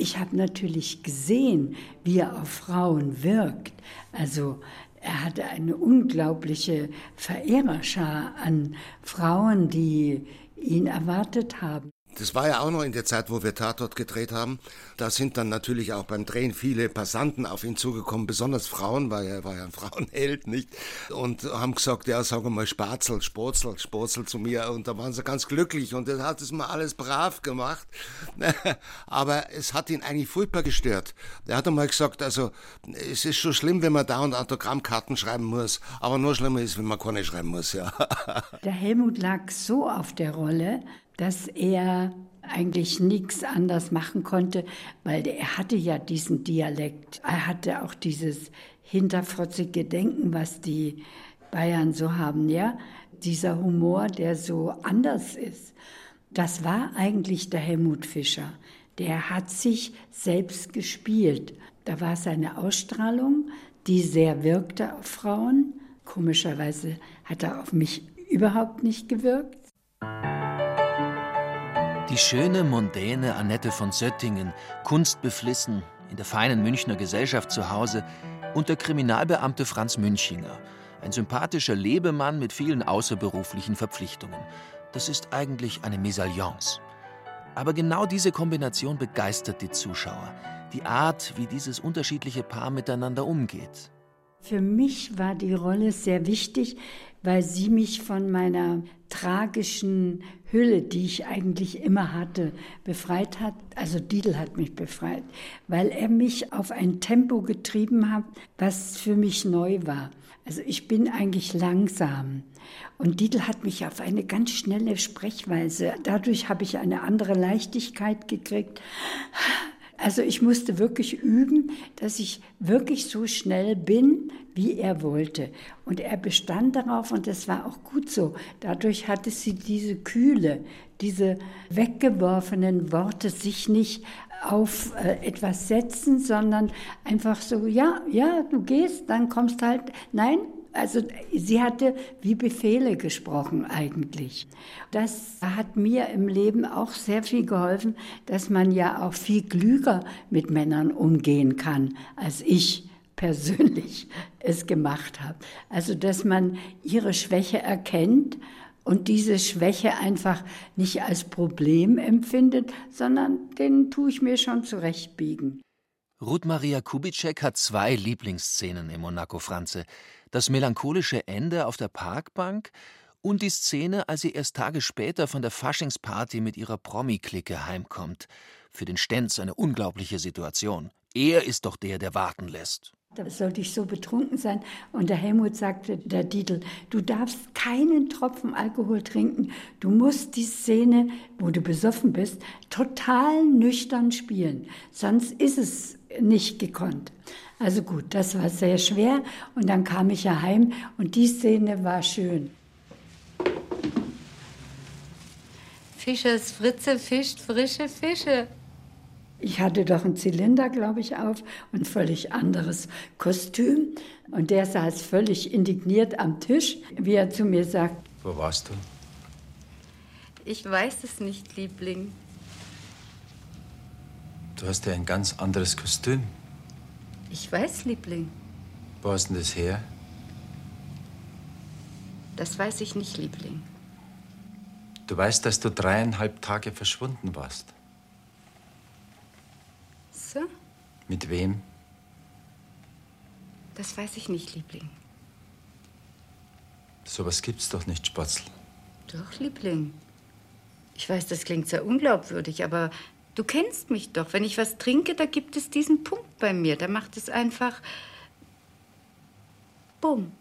ich habe natürlich gesehen, wie er auf Frauen wirkt. Also er hatte eine unglaubliche Verehrerschar an Frauen, die ihn erwartet haben. Das war ja auch noch in der Zeit, wo wir Tatort gedreht haben. Da sind dann natürlich auch beim Drehen viele Passanten auf ihn zugekommen, besonders Frauen, weil er war ja ein Frauenheld, nicht? Und haben gesagt, ja, sag mal Spatzel, Spurzel, Spurzel zu mir. Und da waren sie ganz glücklich und er hat es mal alles brav gemacht. Aber es hat ihn eigentlich furchtbar gestört. Er hat einmal gesagt, also, es ist schon schlimm, wenn man da und Autogrammkarten schreiben muss. Aber nur schlimmer ist, wenn man keine schreiben muss, ja. Der Helmut lag so auf der Rolle, dass er eigentlich nichts anders machen konnte, weil er hatte ja diesen Dialekt. Er hatte auch dieses hinterfotzige Denken, was die Bayern so haben, ja. Dieser Humor, der so anders ist. Das war eigentlich der Helmut Fischer. Der hat sich selbst gespielt. Da war seine Ausstrahlung, die sehr wirkte auf Frauen. Komischerweise hat er auf mich überhaupt nicht gewirkt. Die schöne, mondäne Annette von Söttingen, kunstbeflissen, in der feinen Münchner Gesellschaft zu Hause, und der Kriminalbeamte Franz Münchinger, ein sympathischer Lebemann mit vielen außerberuflichen Verpflichtungen. Das ist eigentlich eine Mesalliance. Aber genau diese Kombination begeistert die Zuschauer. Die Art, wie dieses unterschiedliche Paar miteinander umgeht. Für mich war die Rolle sehr wichtig, weil sie mich von meiner tragischen Hülle, die ich eigentlich immer hatte, befreit hat. Also Dietl hat mich befreit, weil er mich auf ein Tempo getrieben hat, was für mich neu war. Also ich bin eigentlich langsam. Und Dietl hat mich auf eine ganz schnelle Sprechweise. Dadurch habe ich eine andere Leichtigkeit gekriegt. Also ich musste wirklich üben, dass ich wirklich so schnell bin, wie er wollte. Und er bestand darauf und das war auch gut so. Dadurch hatte sie diese Kühle, diese weggeworfenen Worte sich nicht auf äh, etwas setzen, sondern einfach so, ja, ja, du gehst, dann kommst halt, nein, also sie hatte wie Befehle gesprochen eigentlich. Das hat mir im Leben auch sehr viel geholfen, dass man ja auch viel klüger mit Männern umgehen kann, als ich persönlich es gemacht habe. Also dass man ihre Schwäche erkennt und diese Schwäche einfach nicht als Problem empfindet, sondern den tue ich mir schon zurechtbiegen. Ruth Maria Kubitschek hat zwei Lieblingsszenen im Monaco Franze das melancholische Ende auf der Parkbank und die Szene, als sie erst Tage später von der Faschingsparty mit ihrer Promi-Clique heimkommt. Für den Stenz eine unglaubliche Situation. Er ist doch der, der warten lässt. Da sollte ich so betrunken sein. Und der Helmut sagte, der Dietl, du darfst keinen Tropfen Alkohol trinken. Du musst die Szene, wo du besoffen bist, total nüchtern spielen. Sonst ist es nicht gekonnt. Also gut, das war sehr schwer. Und dann kam ich ja heim und die Szene war schön. Fischers Fritze fischt frische Fische. Ich hatte doch einen Zylinder, glaube ich, auf und ein völlig anderes Kostüm. Und der saß völlig indigniert am Tisch, wie er zu mir sagt, Wo warst du? Ich weiß es nicht, Liebling. Du hast ja ein ganz anderes Kostüm. Ich weiß, Liebling. Wo hast denn das her? Das weiß ich nicht, Liebling. Du weißt, dass du dreieinhalb Tage verschwunden warst. So? Mit wem? Das weiß ich nicht, Liebling. Sowas gibt's doch nicht, Spatzel. Doch, Liebling. Ich weiß, das klingt sehr unglaubwürdig, aber du kennst mich doch. Wenn ich was trinke, da gibt es diesen Punkt bei mir. Da macht es einfach. Bumm.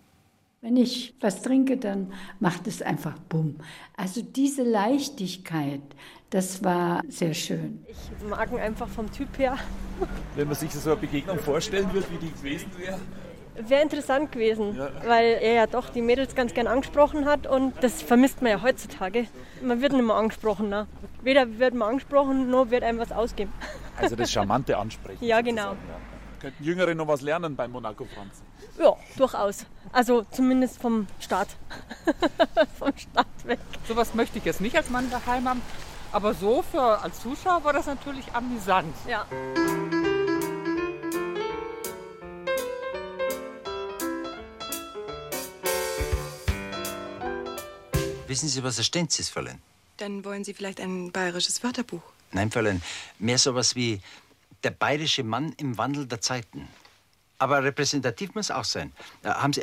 Wenn ich was trinke, dann macht es einfach bumm. Also diese Leichtigkeit, das war sehr schön. Ich mag ihn einfach vom Typ her. Wenn man sich so eine Begegnung vorstellen würde, wie die gewesen wäre. Wäre interessant gewesen, Ja. weil er ja doch die Mädels ganz gern angesprochen hat und das vermisst man ja heutzutage. Man wird nicht mehr angesprochen. Ne? Weder wird man angesprochen, noch wird einem was ausgeben. Also das charmante Ansprechen. Ja, genau. Könnten Jüngere noch was lernen bei Monaco Franz. Ja, durchaus. Also zumindest vom Start. vom Start weg. Sowas möchte ich jetzt nicht als Mann daheim haben. Aber so für als Zuschauer war das natürlich amüsant. Ja. Wissen Sie, was ein Stenz ist, Fräulein? Dann wollen Sie vielleicht ein bayerisches Wörterbuch. Nein, Fräulein, mehr sowas wie der bayerische Mann im Wandel der Zeiten. Aber repräsentativ muss auch sein.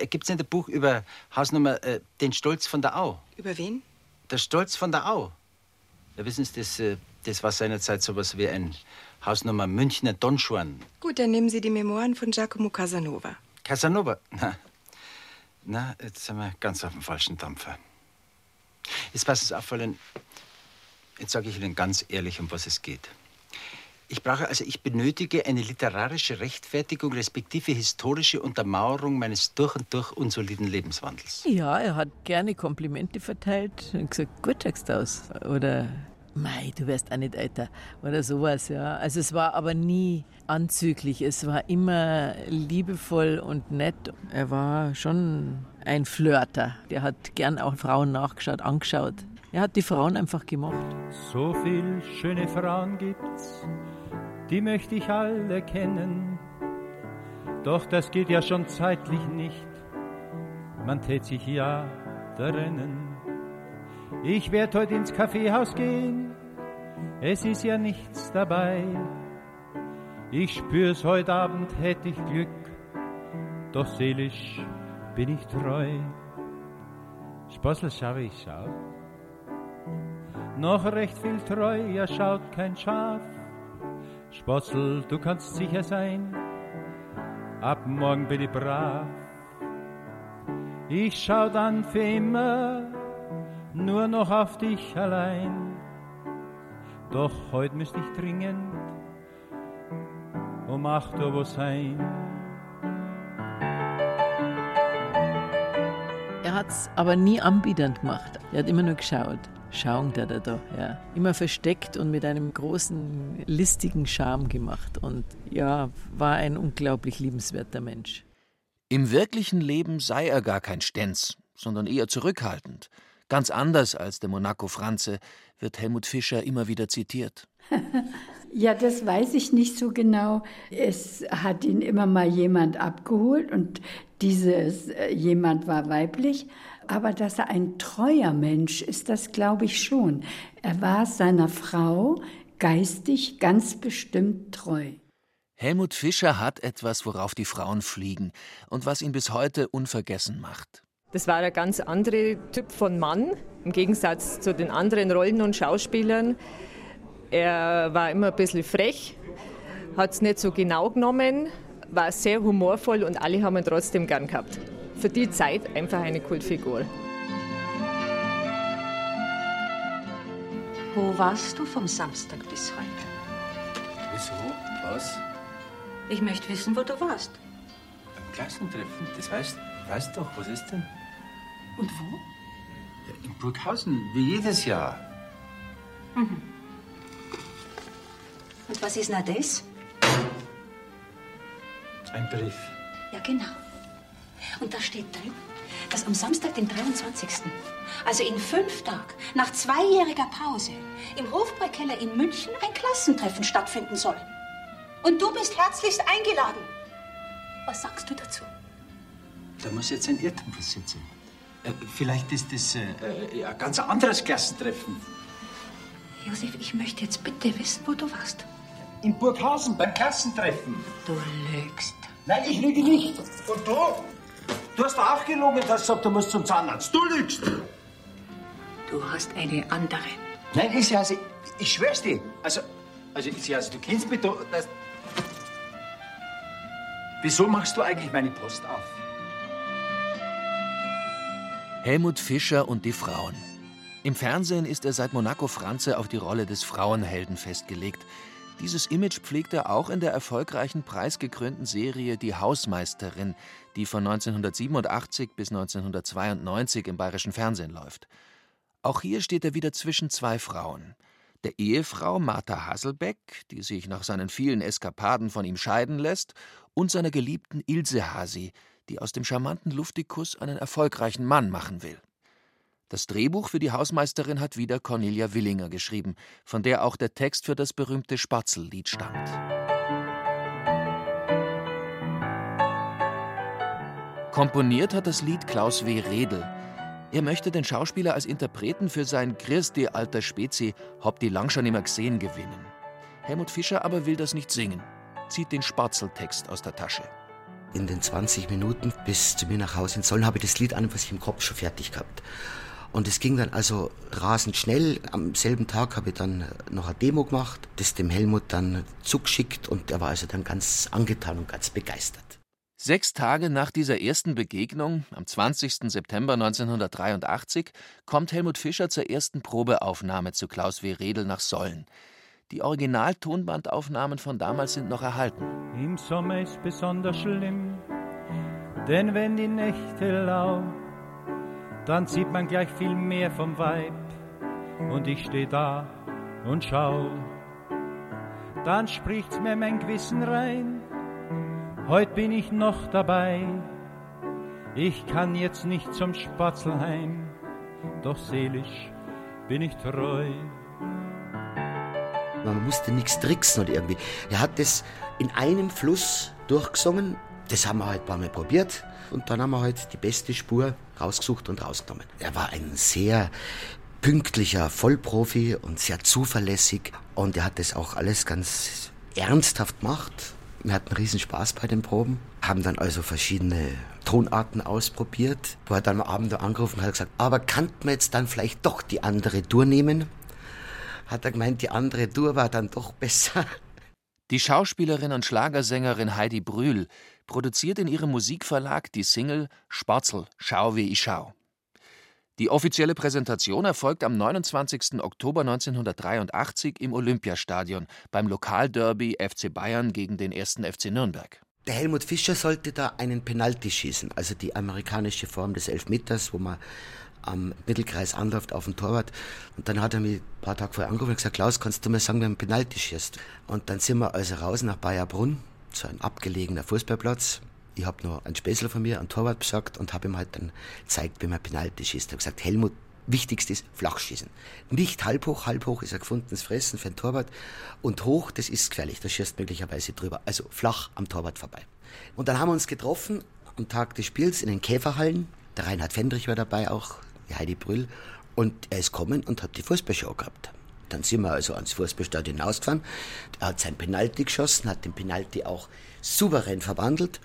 Gibt es nicht ein Buch über Hausnummer äh, Den Stolz von der Au? Über wen? Der Stolz von der Au. Ja, wissen Sie, das, äh, das war seinerzeit sowas wie ein Hausnummer Münchner Don Juan. Gut, dann nehmen Sie die Memoiren von Giacomo Casanova. Casanova. Na, na, jetzt sind wir ganz auf dem falschen Dampfer. Jetzt passen Sie auf, Fräulein. Jetzt sage ich Ihnen ganz ehrlich, um was es geht. Ich brauche also, ich benötige eine literarische Rechtfertigung respektive historische Untermauerung meines durch und durch unsoliden Lebenswandels. Ja, er hat gerne Komplimente verteilt und gesagt, gut schaust aus. Oder, mei, du wärst auch nicht älter. Oder sowas, ja. Also es war aber nie anzüglich. Es war immer liebevoll und nett. Er war schon ein Flirter. Der hat gern auch Frauen nachgeschaut, angeschaut. Er hat die Frauen einfach gemocht. So viel schöne Frauen gibt's, die möchte ich alle kennen. Doch das geht ja schon zeitlich nicht, man tät sich ja trennen. Ich werd heute ins Kaffeehaus gehen, es ist ja nichts dabei. Ich spür's heute Abend hätt ich Glück, doch seelisch bin ich treu. Spossel schau ich schau. Noch recht viel treu, ja schaut kein Schaf. Spotzel, du kannst sicher sein, ab morgen bin ich brav. Ich schau dann für immer nur noch auf dich allein. Doch heut müsst ich dringend um acht Uhr wo sein. Er hat es aber nie anbiedernd gemacht. Er hat immer nur geschaut. Schauen der da, da, ja. Immer versteckt und mit einem großen, listigen Charme gemacht. Und ja, war ein unglaublich liebenswerter Mensch. Im wirklichen Leben sei er gar kein Stenz, sondern eher zurückhaltend. Ganz anders als der Monaco Franze wird Helmut Fischer immer wieder zitiert. Ja, das weiß ich nicht so genau. Es hat ihn immer mal jemand abgeholt und dieses äh, jemand war weiblich. Aber dass er ein treuer Mensch ist, das glaube ich schon. Er war seiner Frau geistig ganz bestimmt treu. Helmut Fischer hat etwas, worauf die Frauen fliegen und was ihn bis heute unvergessen macht. Das war ein ganz anderer Typ von Mann, im Gegensatz zu den anderen Rollen und Schauspielern. Er war immer ein bisschen frech, hat es nicht so genau genommen, war sehr humorvoll und alle haben ihn trotzdem gern gehabt. Für die Zeit einfach eine Kultfigur. Wo warst du vom Samstag bis heute? Wieso? Was? Ich möchte wissen, wo du warst. Beim Klassentreffen? Das weißt, weißt doch, was ist denn? Und wo? In Burghausen, wie jedes Jahr. Mhm. Und was ist na das? Ein Brief. Ja, genau. Und da steht drin, dass am Samstag, den 23. Also in fünf Tagen, nach zweijähriger Pause, im Hofbräukeller in München ein Klassentreffen stattfinden soll. Und du bist herzlichst eingeladen. Was sagst du dazu? Da muss jetzt ein Irrtum passiert sein. Äh, vielleicht ist das äh, äh, ein ganz anderes Klassentreffen. Josef, ich möchte jetzt bitte wissen, wo du warst. In Burghausen beim Klassentreffen. Du lügst. Nein, ich lüge nicht. Und du? Du hast auch gelogen, dass du gesagt, du musst zum Zahnarzt. Du lügst. Du hast eine andere. Nein, Isiase, ich schwör's dir. Also, also Isiase, du kennst mich, das... Wieso machst du eigentlich meine Post auf? Helmut Fischer und die Frauen. Im Fernsehen ist er seit Monaco Franze auf die Rolle des Frauenhelden festgelegt. Dieses Image pflegt er auch in der erfolgreichen preisgekrönten Serie Die Hausmeisterin, die von 1987 bis 1992 im bayerischen Fernsehen läuft. Auch hier steht er wieder zwischen zwei Frauen. Der Ehefrau Martha Hasselbeck, die sich nach seinen vielen Eskapaden von ihm scheiden lässt, und seiner geliebten Ilse Hasi, die aus dem charmanten Luftikus einen erfolgreichen Mann machen will. Das Drehbuch für die Hausmeisterin hat wieder Cornelia Willinger geschrieben, von der auch der Text für das berühmte Spatzellied stammt. Komponiert hat das Lied Klaus W. Redel. Er möchte den Schauspieler als Interpreten für sein Christi alter Spezi Hab die lang schon immer gesehen gewinnen. Helmut Fischer aber will das nicht singen, zieht den Spatzeltext aus der Tasche. In den 20 Minuten bis zu mir nach Hause in Sollen habe ich das Lied an und was ich im Kopf schon fertig gehabt. Und es ging dann also rasend schnell. Am selben Tag habe ich dann noch eine Demo gemacht, das dem Helmut dann zugeschickt und er war also dann ganz angetan und ganz begeistert. Sechs Tage nach dieser ersten Begegnung, am 20. September 1983, kommt Helmut Fischer zur ersten Probeaufnahme zu Klaus W. Redel nach Sollen. Die Original-Tonbandaufnahmen von damals sind noch erhalten. Im Sommer ist besonders schlimm, denn wenn die Nächte lau, dann sieht man gleich viel mehr vom Weib. Und ich steh da und schau. Dann spricht's mir mein Gewissen rein, heut bin ich noch dabei. Ich kann jetzt nicht zum Spatzelheim, doch seelisch bin ich treu. Man musste nichts tricksen oder irgendwie. Er hat das in einem Fluss durchgesungen. Das haben wir halt ein paar Mal probiert. Und dann haben wir halt die beste Spur rausgesucht und rausgenommen. Er war ein sehr pünktlicher Vollprofi und sehr zuverlässig. Und er hat das auch alles ganz ernsthaft gemacht. Wir hatten riesen Spaß bei den Proben, haben dann also verschiedene Tonarten ausprobiert, wo er dann am Abend angerufen hat und gesagt, aber kann man jetzt dann vielleicht doch die andere Dur nehmen? Hat er gemeint, die andere Dur war dann doch besser. Die Schauspielerin und Schlagersängerin Heidi Brühl produziert in ihrem Musikverlag die Single Spatzel, schau wie ich schau. Die offizielle Präsentation erfolgt am 29. Oktober 1983 im Olympiastadion beim Lokalderby FC Bayern gegen den 1. FC Nürnberg. Der Helmut Fischer sollte da einen Penalty schießen, also die amerikanische Form des Elfmeters, wo man am Mittelkreis anläuft auf den Torwart. Und dann hat er mich ein paar Tage vorher angerufen und gesagt, Klaus, kannst du mir sagen, wer einen Penalty schießt? Und dann sind wir also raus nach Bayerbrunn, so ein abgelegener Fußballplatz. Ich habe noch einen Späßel von mir, einen Torwart besorgt und habe ihm halt dann gezeigt, wie man Penalty schießt. Ich habe gesagt, Helmut, wichtigst ist Flachschießen. Nicht halb hoch, halb hoch ist ein gefundenes Fressen für einen Torwart. Und hoch, das ist gefährlich, da schießt möglicherweise drüber. Also flach am Torwart vorbei. Und dann haben wir uns getroffen am Tag des Spiels in den Käferhallen. Der Reinhard Fendrich war dabei auch, Heidi Brüll. Und er ist gekommen und hat die Fußballshow gehabt. Dann sind wir also ans Fußballstadion hinausgefahren. Er hat sein Penalty geschossen, hat den Penalty auch souverän verwandelt.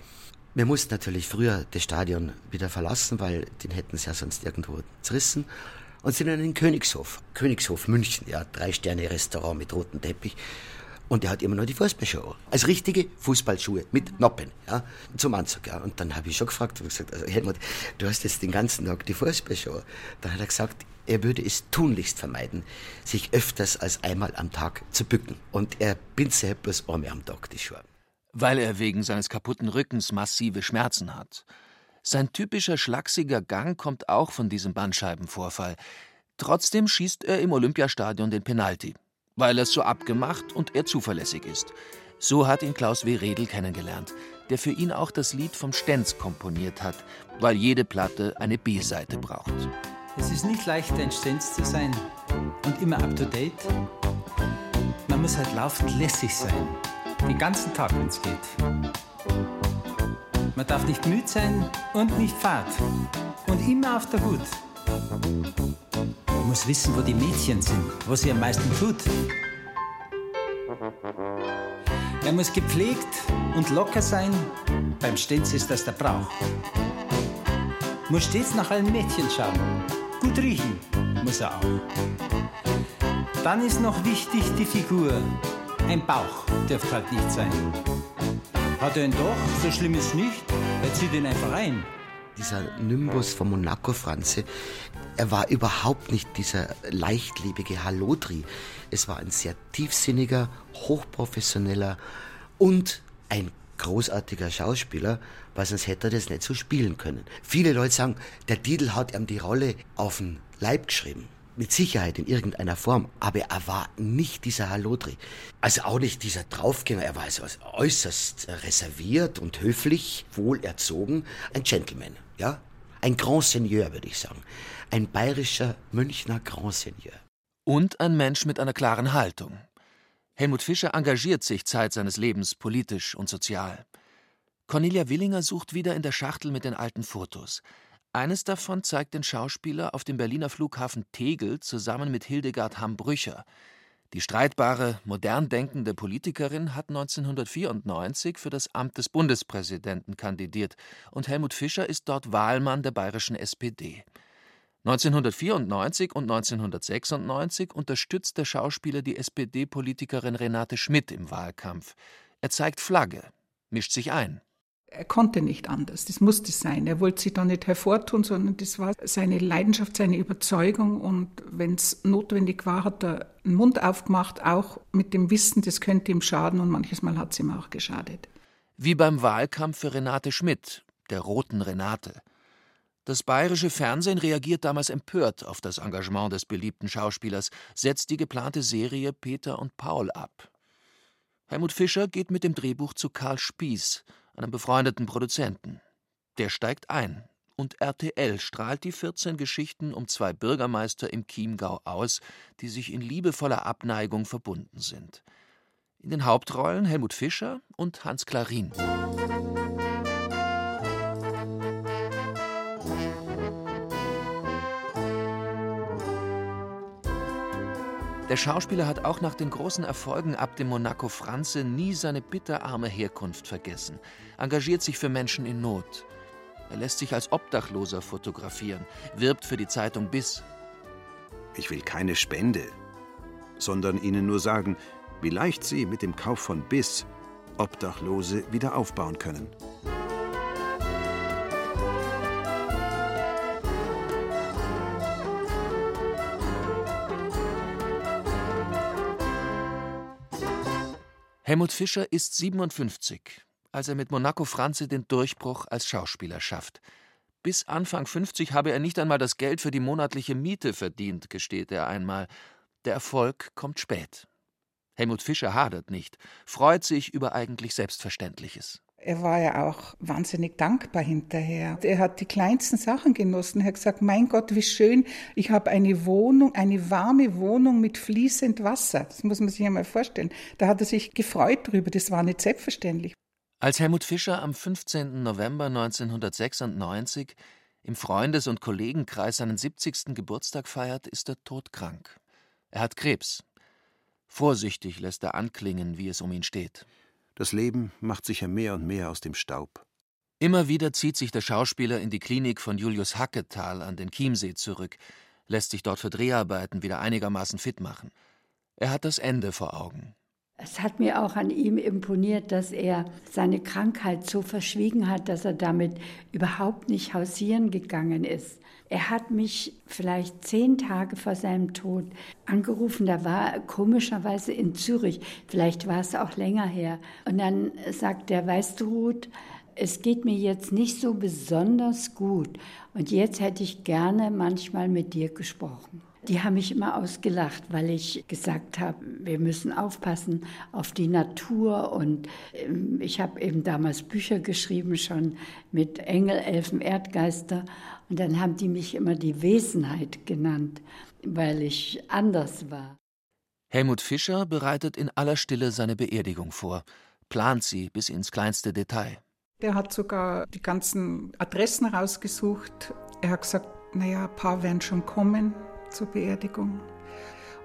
Wir mussten natürlich früher das Stadion wieder verlassen, weil den hätten sie ja sonst irgendwo zerrissen. und sind dann in den Königshof. Königshof München, ja, drei Sterne Restaurant mit rotem Teppich. Und er hat immer noch die Fußballschuhe. Als richtige Fußballschuhe mit Noppen, ja, zum Anzug, ja. Und dann habe ich schon gefragt, hab gesagt, also Helmut, du hast jetzt den ganzen Tag die Fußballschuhe. Dann hat er gesagt, er würde es tunlichst vermeiden, sich öfters als einmal am Tag zu bücken. Und er bindet bloß einmal am Tag die Schuhe. Weil er wegen seines kaputten Rückens massive Schmerzen hat. Sein typischer schlachsiger Gang kommt auch von diesem Bandscheibenvorfall. Trotzdem schießt er im Olympiastadion den Penalty weil er so abgemacht und er zuverlässig ist. So hat ihn Klaus W. Redl kennengelernt, der für ihn auch das Lied vom Stenz komponiert hat, weil jede Platte eine B-Seite braucht. Es ist nicht leicht, ein Stenz zu sein und immer up to date. Man muss halt laufend lässig sein, den ganzen Tag, wenn es geht. Man darf nicht müde sein und nicht fad und immer auf der Hut. Man muss wissen, wo die Mädchen sind, wo sie am meisten tut. Er muss gepflegt und locker sein, beim Stenz ist das der Brauch. Muss stets nach allen Mädchen schauen, gut riechen muss er auch. Dann ist noch wichtig die Figur, ein Bauch dürfte halt nicht sein. Hat er ihn doch, so schlimm ist nicht, er zieht ihn einfach ein dieser Nimbus von Monaco Franze, er war überhaupt nicht dieser leichtlebige Hallodri. Es war ein sehr tiefsinniger, hochprofessioneller und ein großartiger Schauspieler, weil sonst hätte er das nicht so spielen können. Viele Leute sagen, der Titel hat ihm die Rolle auf den Leib geschrieben. Mit Sicherheit in irgendeiner Form, aber er war nicht dieser Hallodri. Also auch nicht dieser Draufgänger, er war also äußerst reserviert und höflich, wohlerzogen, ein Gentleman, ja? Ein Grand Seigneur, würde ich sagen. Ein bayerischer Münchner Grand Seigneur. Und ein Mensch mit einer klaren Haltung. Helmut Fischer engagiert sich Zeit seines Lebens politisch und sozial. Cornelia Willinger sucht wieder in der Schachtel mit den alten Fotos. Eines davon zeigt den Schauspieler auf dem Berliner Flughafen Tegel zusammen mit Hildegard Hambrücher. Die streitbare, modern denkende Politikerin hat 1994 für das Amt des Bundespräsidenten kandidiert und Helmut Fischer ist dort Wahlmann der bayerischen SPD. 1994 und 1996 unterstützt der Schauspieler die SPD-Politikerin Renate Schmidt im Wahlkampf. Er zeigt Flagge, mischt sich ein er konnte nicht anders. Das musste sein. Er wollte sich da nicht hervortun, sondern das war seine Leidenschaft, seine Überzeugung. Und wenn es notwendig war, hat er einen Mund aufgemacht, auch mit dem Wissen, das könnte ihm schaden. Und manches Mal hat es ihm auch geschadet. Wie beim Wahlkampf für Renate Schmidt, der roten Renate. Das bayerische Fernsehen reagiert damals empört auf das Engagement des beliebten Schauspielers, setzt die geplante Serie Peter und Paul ab. Helmut Fischer geht mit dem Drehbuch zu Karl Spieß, einem befreundeten Produzenten. Der steigt ein und RTL strahlt die 14 Geschichten um zwei Bürgermeister im Chiemgau aus, die sich in liebevoller Abneigung verbunden sind. In den Hauptrollen Helmut Fischer und Hans Klarin. Der Schauspieler hat auch nach den großen Erfolgen ab dem Monaco Franze nie seine bitterarme Herkunft vergessen, engagiert sich für Menschen in Not. Er lässt sich als Obdachloser fotografieren, wirbt für die Zeitung Biss. Ich will keine Spende, sondern Ihnen nur sagen, wie leicht Sie mit dem Kauf von Biss Obdachlose wieder aufbauen können. Helmut Fischer ist 57, als er mit Monaco Franze den Durchbruch als Schauspieler schafft. Bis Anfang 50 habe er nicht einmal das Geld für die monatliche Miete verdient, gesteht er einmal. Der Erfolg kommt spät. Helmut Fischer hadert nicht, freut sich über eigentlich Selbstverständliches. Er war ja auch wahnsinnig dankbar hinterher. Er hat die kleinsten Sachen genossen. Er hat gesagt, mein Gott, wie schön, ich habe eine Wohnung, eine warme Wohnung mit fließend Wasser. Das muss man sich einmal vorstellen. Da hat er sich gefreut drüber. Das war nicht selbstverständlich. Als Helmut Fischer am 15. November 1996 im Freundes- und Kollegenkreis seinen 70. Geburtstag feiert, ist er todkrank. Er hat Krebs. Vorsichtig lässt er anklingen, wie es um ihn steht. Das Leben macht sicher mehr und mehr aus dem Staub. Immer wieder zieht sich der Schauspieler in die Klinik von Julius Hacketal an den Chiemsee zurück. lässt sich dort für Dreharbeiten wieder einigermaßen fit machen. Er hat das Ende vor Augen. Es hat mir auch an ihm imponiert, dass er seine Krankheit so verschwiegen hat, dass er damit überhaupt nicht hausieren gegangen ist. Er hat mich vielleicht zehn Tage vor seinem Tod angerufen. Da war er komischerweise in Zürich. Vielleicht war es auch länger her. Und dann sagt er, weißt du, Ruth, es geht mir jetzt nicht so besonders gut. Und jetzt hätte ich gerne manchmal mit dir gesprochen. Die haben mich immer ausgelacht, weil ich gesagt habe, wir müssen aufpassen auf die Natur. Und ähm, ich habe eben damals Bücher geschrieben, schon mit Engel, Elfen, Erdgeister. Und dann haben die mich immer die Wesenheit genannt, weil ich anders war. Helmut Fischer bereitet in aller Stille seine Beerdigung vor, plant sie bis ins kleinste Detail. Der hat sogar die ganzen Adressen rausgesucht. Er hat gesagt, naja, ein paar werden schon kommen zur Beerdigung.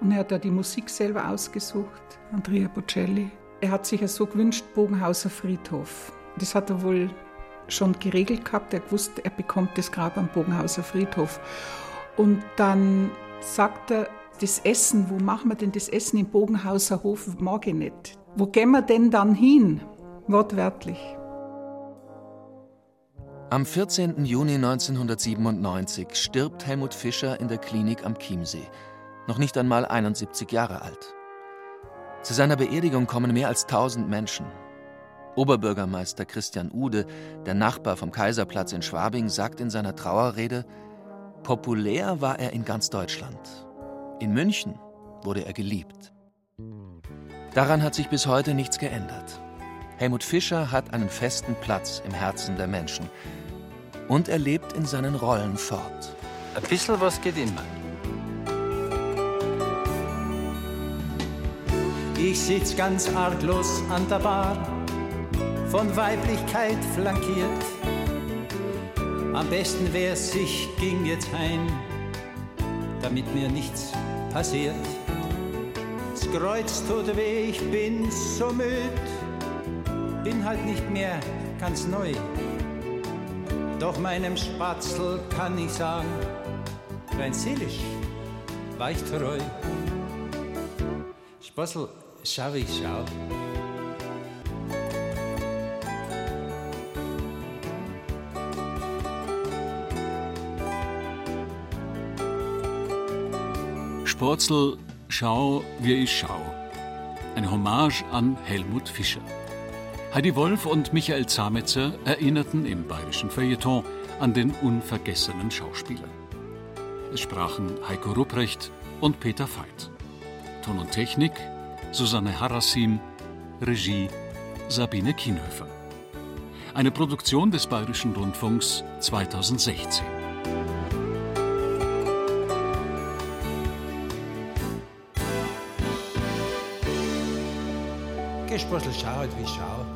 Und er hat da die Musik selber ausgesucht, Andrea Bocelli. Er hat sich ja so gewünscht, Bogenhauser Friedhof. Das hat er wohl schon geregelt gehabt. Er wusste, er bekommt das Grab am Bogenhauser Friedhof. Und dann sagt er, das Essen, wo machen wir denn das Essen im Bogenhauser Hof? Ich nicht. Wo gehen wir denn dann hin? Wortwörtlich. Am 14. Juni 1997 stirbt Helmut Fischer in der Klinik am Chiemsee, noch nicht einmal 71 Jahre alt. Zu seiner Beerdigung kommen mehr als 1000 Menschen. Oberbürgermeister Christian Ude, der Nachbar vom Kaiserplatz in Schwabing, sagt in seiner Trauerrede: Populär war er in ganz Deutschland. In München wurde er geliebt. Daran hat sich bis heute nichts geändert. Helmut Fischer hat einen festen Platz im Herzen der Menschen. Und er lebt in seinen Rollen fort. Ein bisschen was geht immer. Ich sitz ganz arglos an der Bar, von Weiblichkeit flankiert. Am besten wär's, ich ging jetzt heim, damit mir nichts passiert. Das Kreuz tut weh, ich bin so müd bin halt nicht mehr ganz neu. Doch meinem Spatzel kann ich sagen, rein seelisch war ich treu. Spatzel, schau ich schau. Spurzel, schau, wie ich schau. Eine Hommage an Helmut Fischer. Heidi Wolf und Michael Zametzer erinnerten im bayerischen Feuilleton an den unvergessenen Schauspieler. Es sprachen Heiko Rupprecht und Peter Veit. Ton und Technik Susanne Harassim, Regie Sabine Kienhöfer. Eine Produktion des Bayerischen Rundfunks 2016. Geh, Sprossel, schau halt, wie ich schau.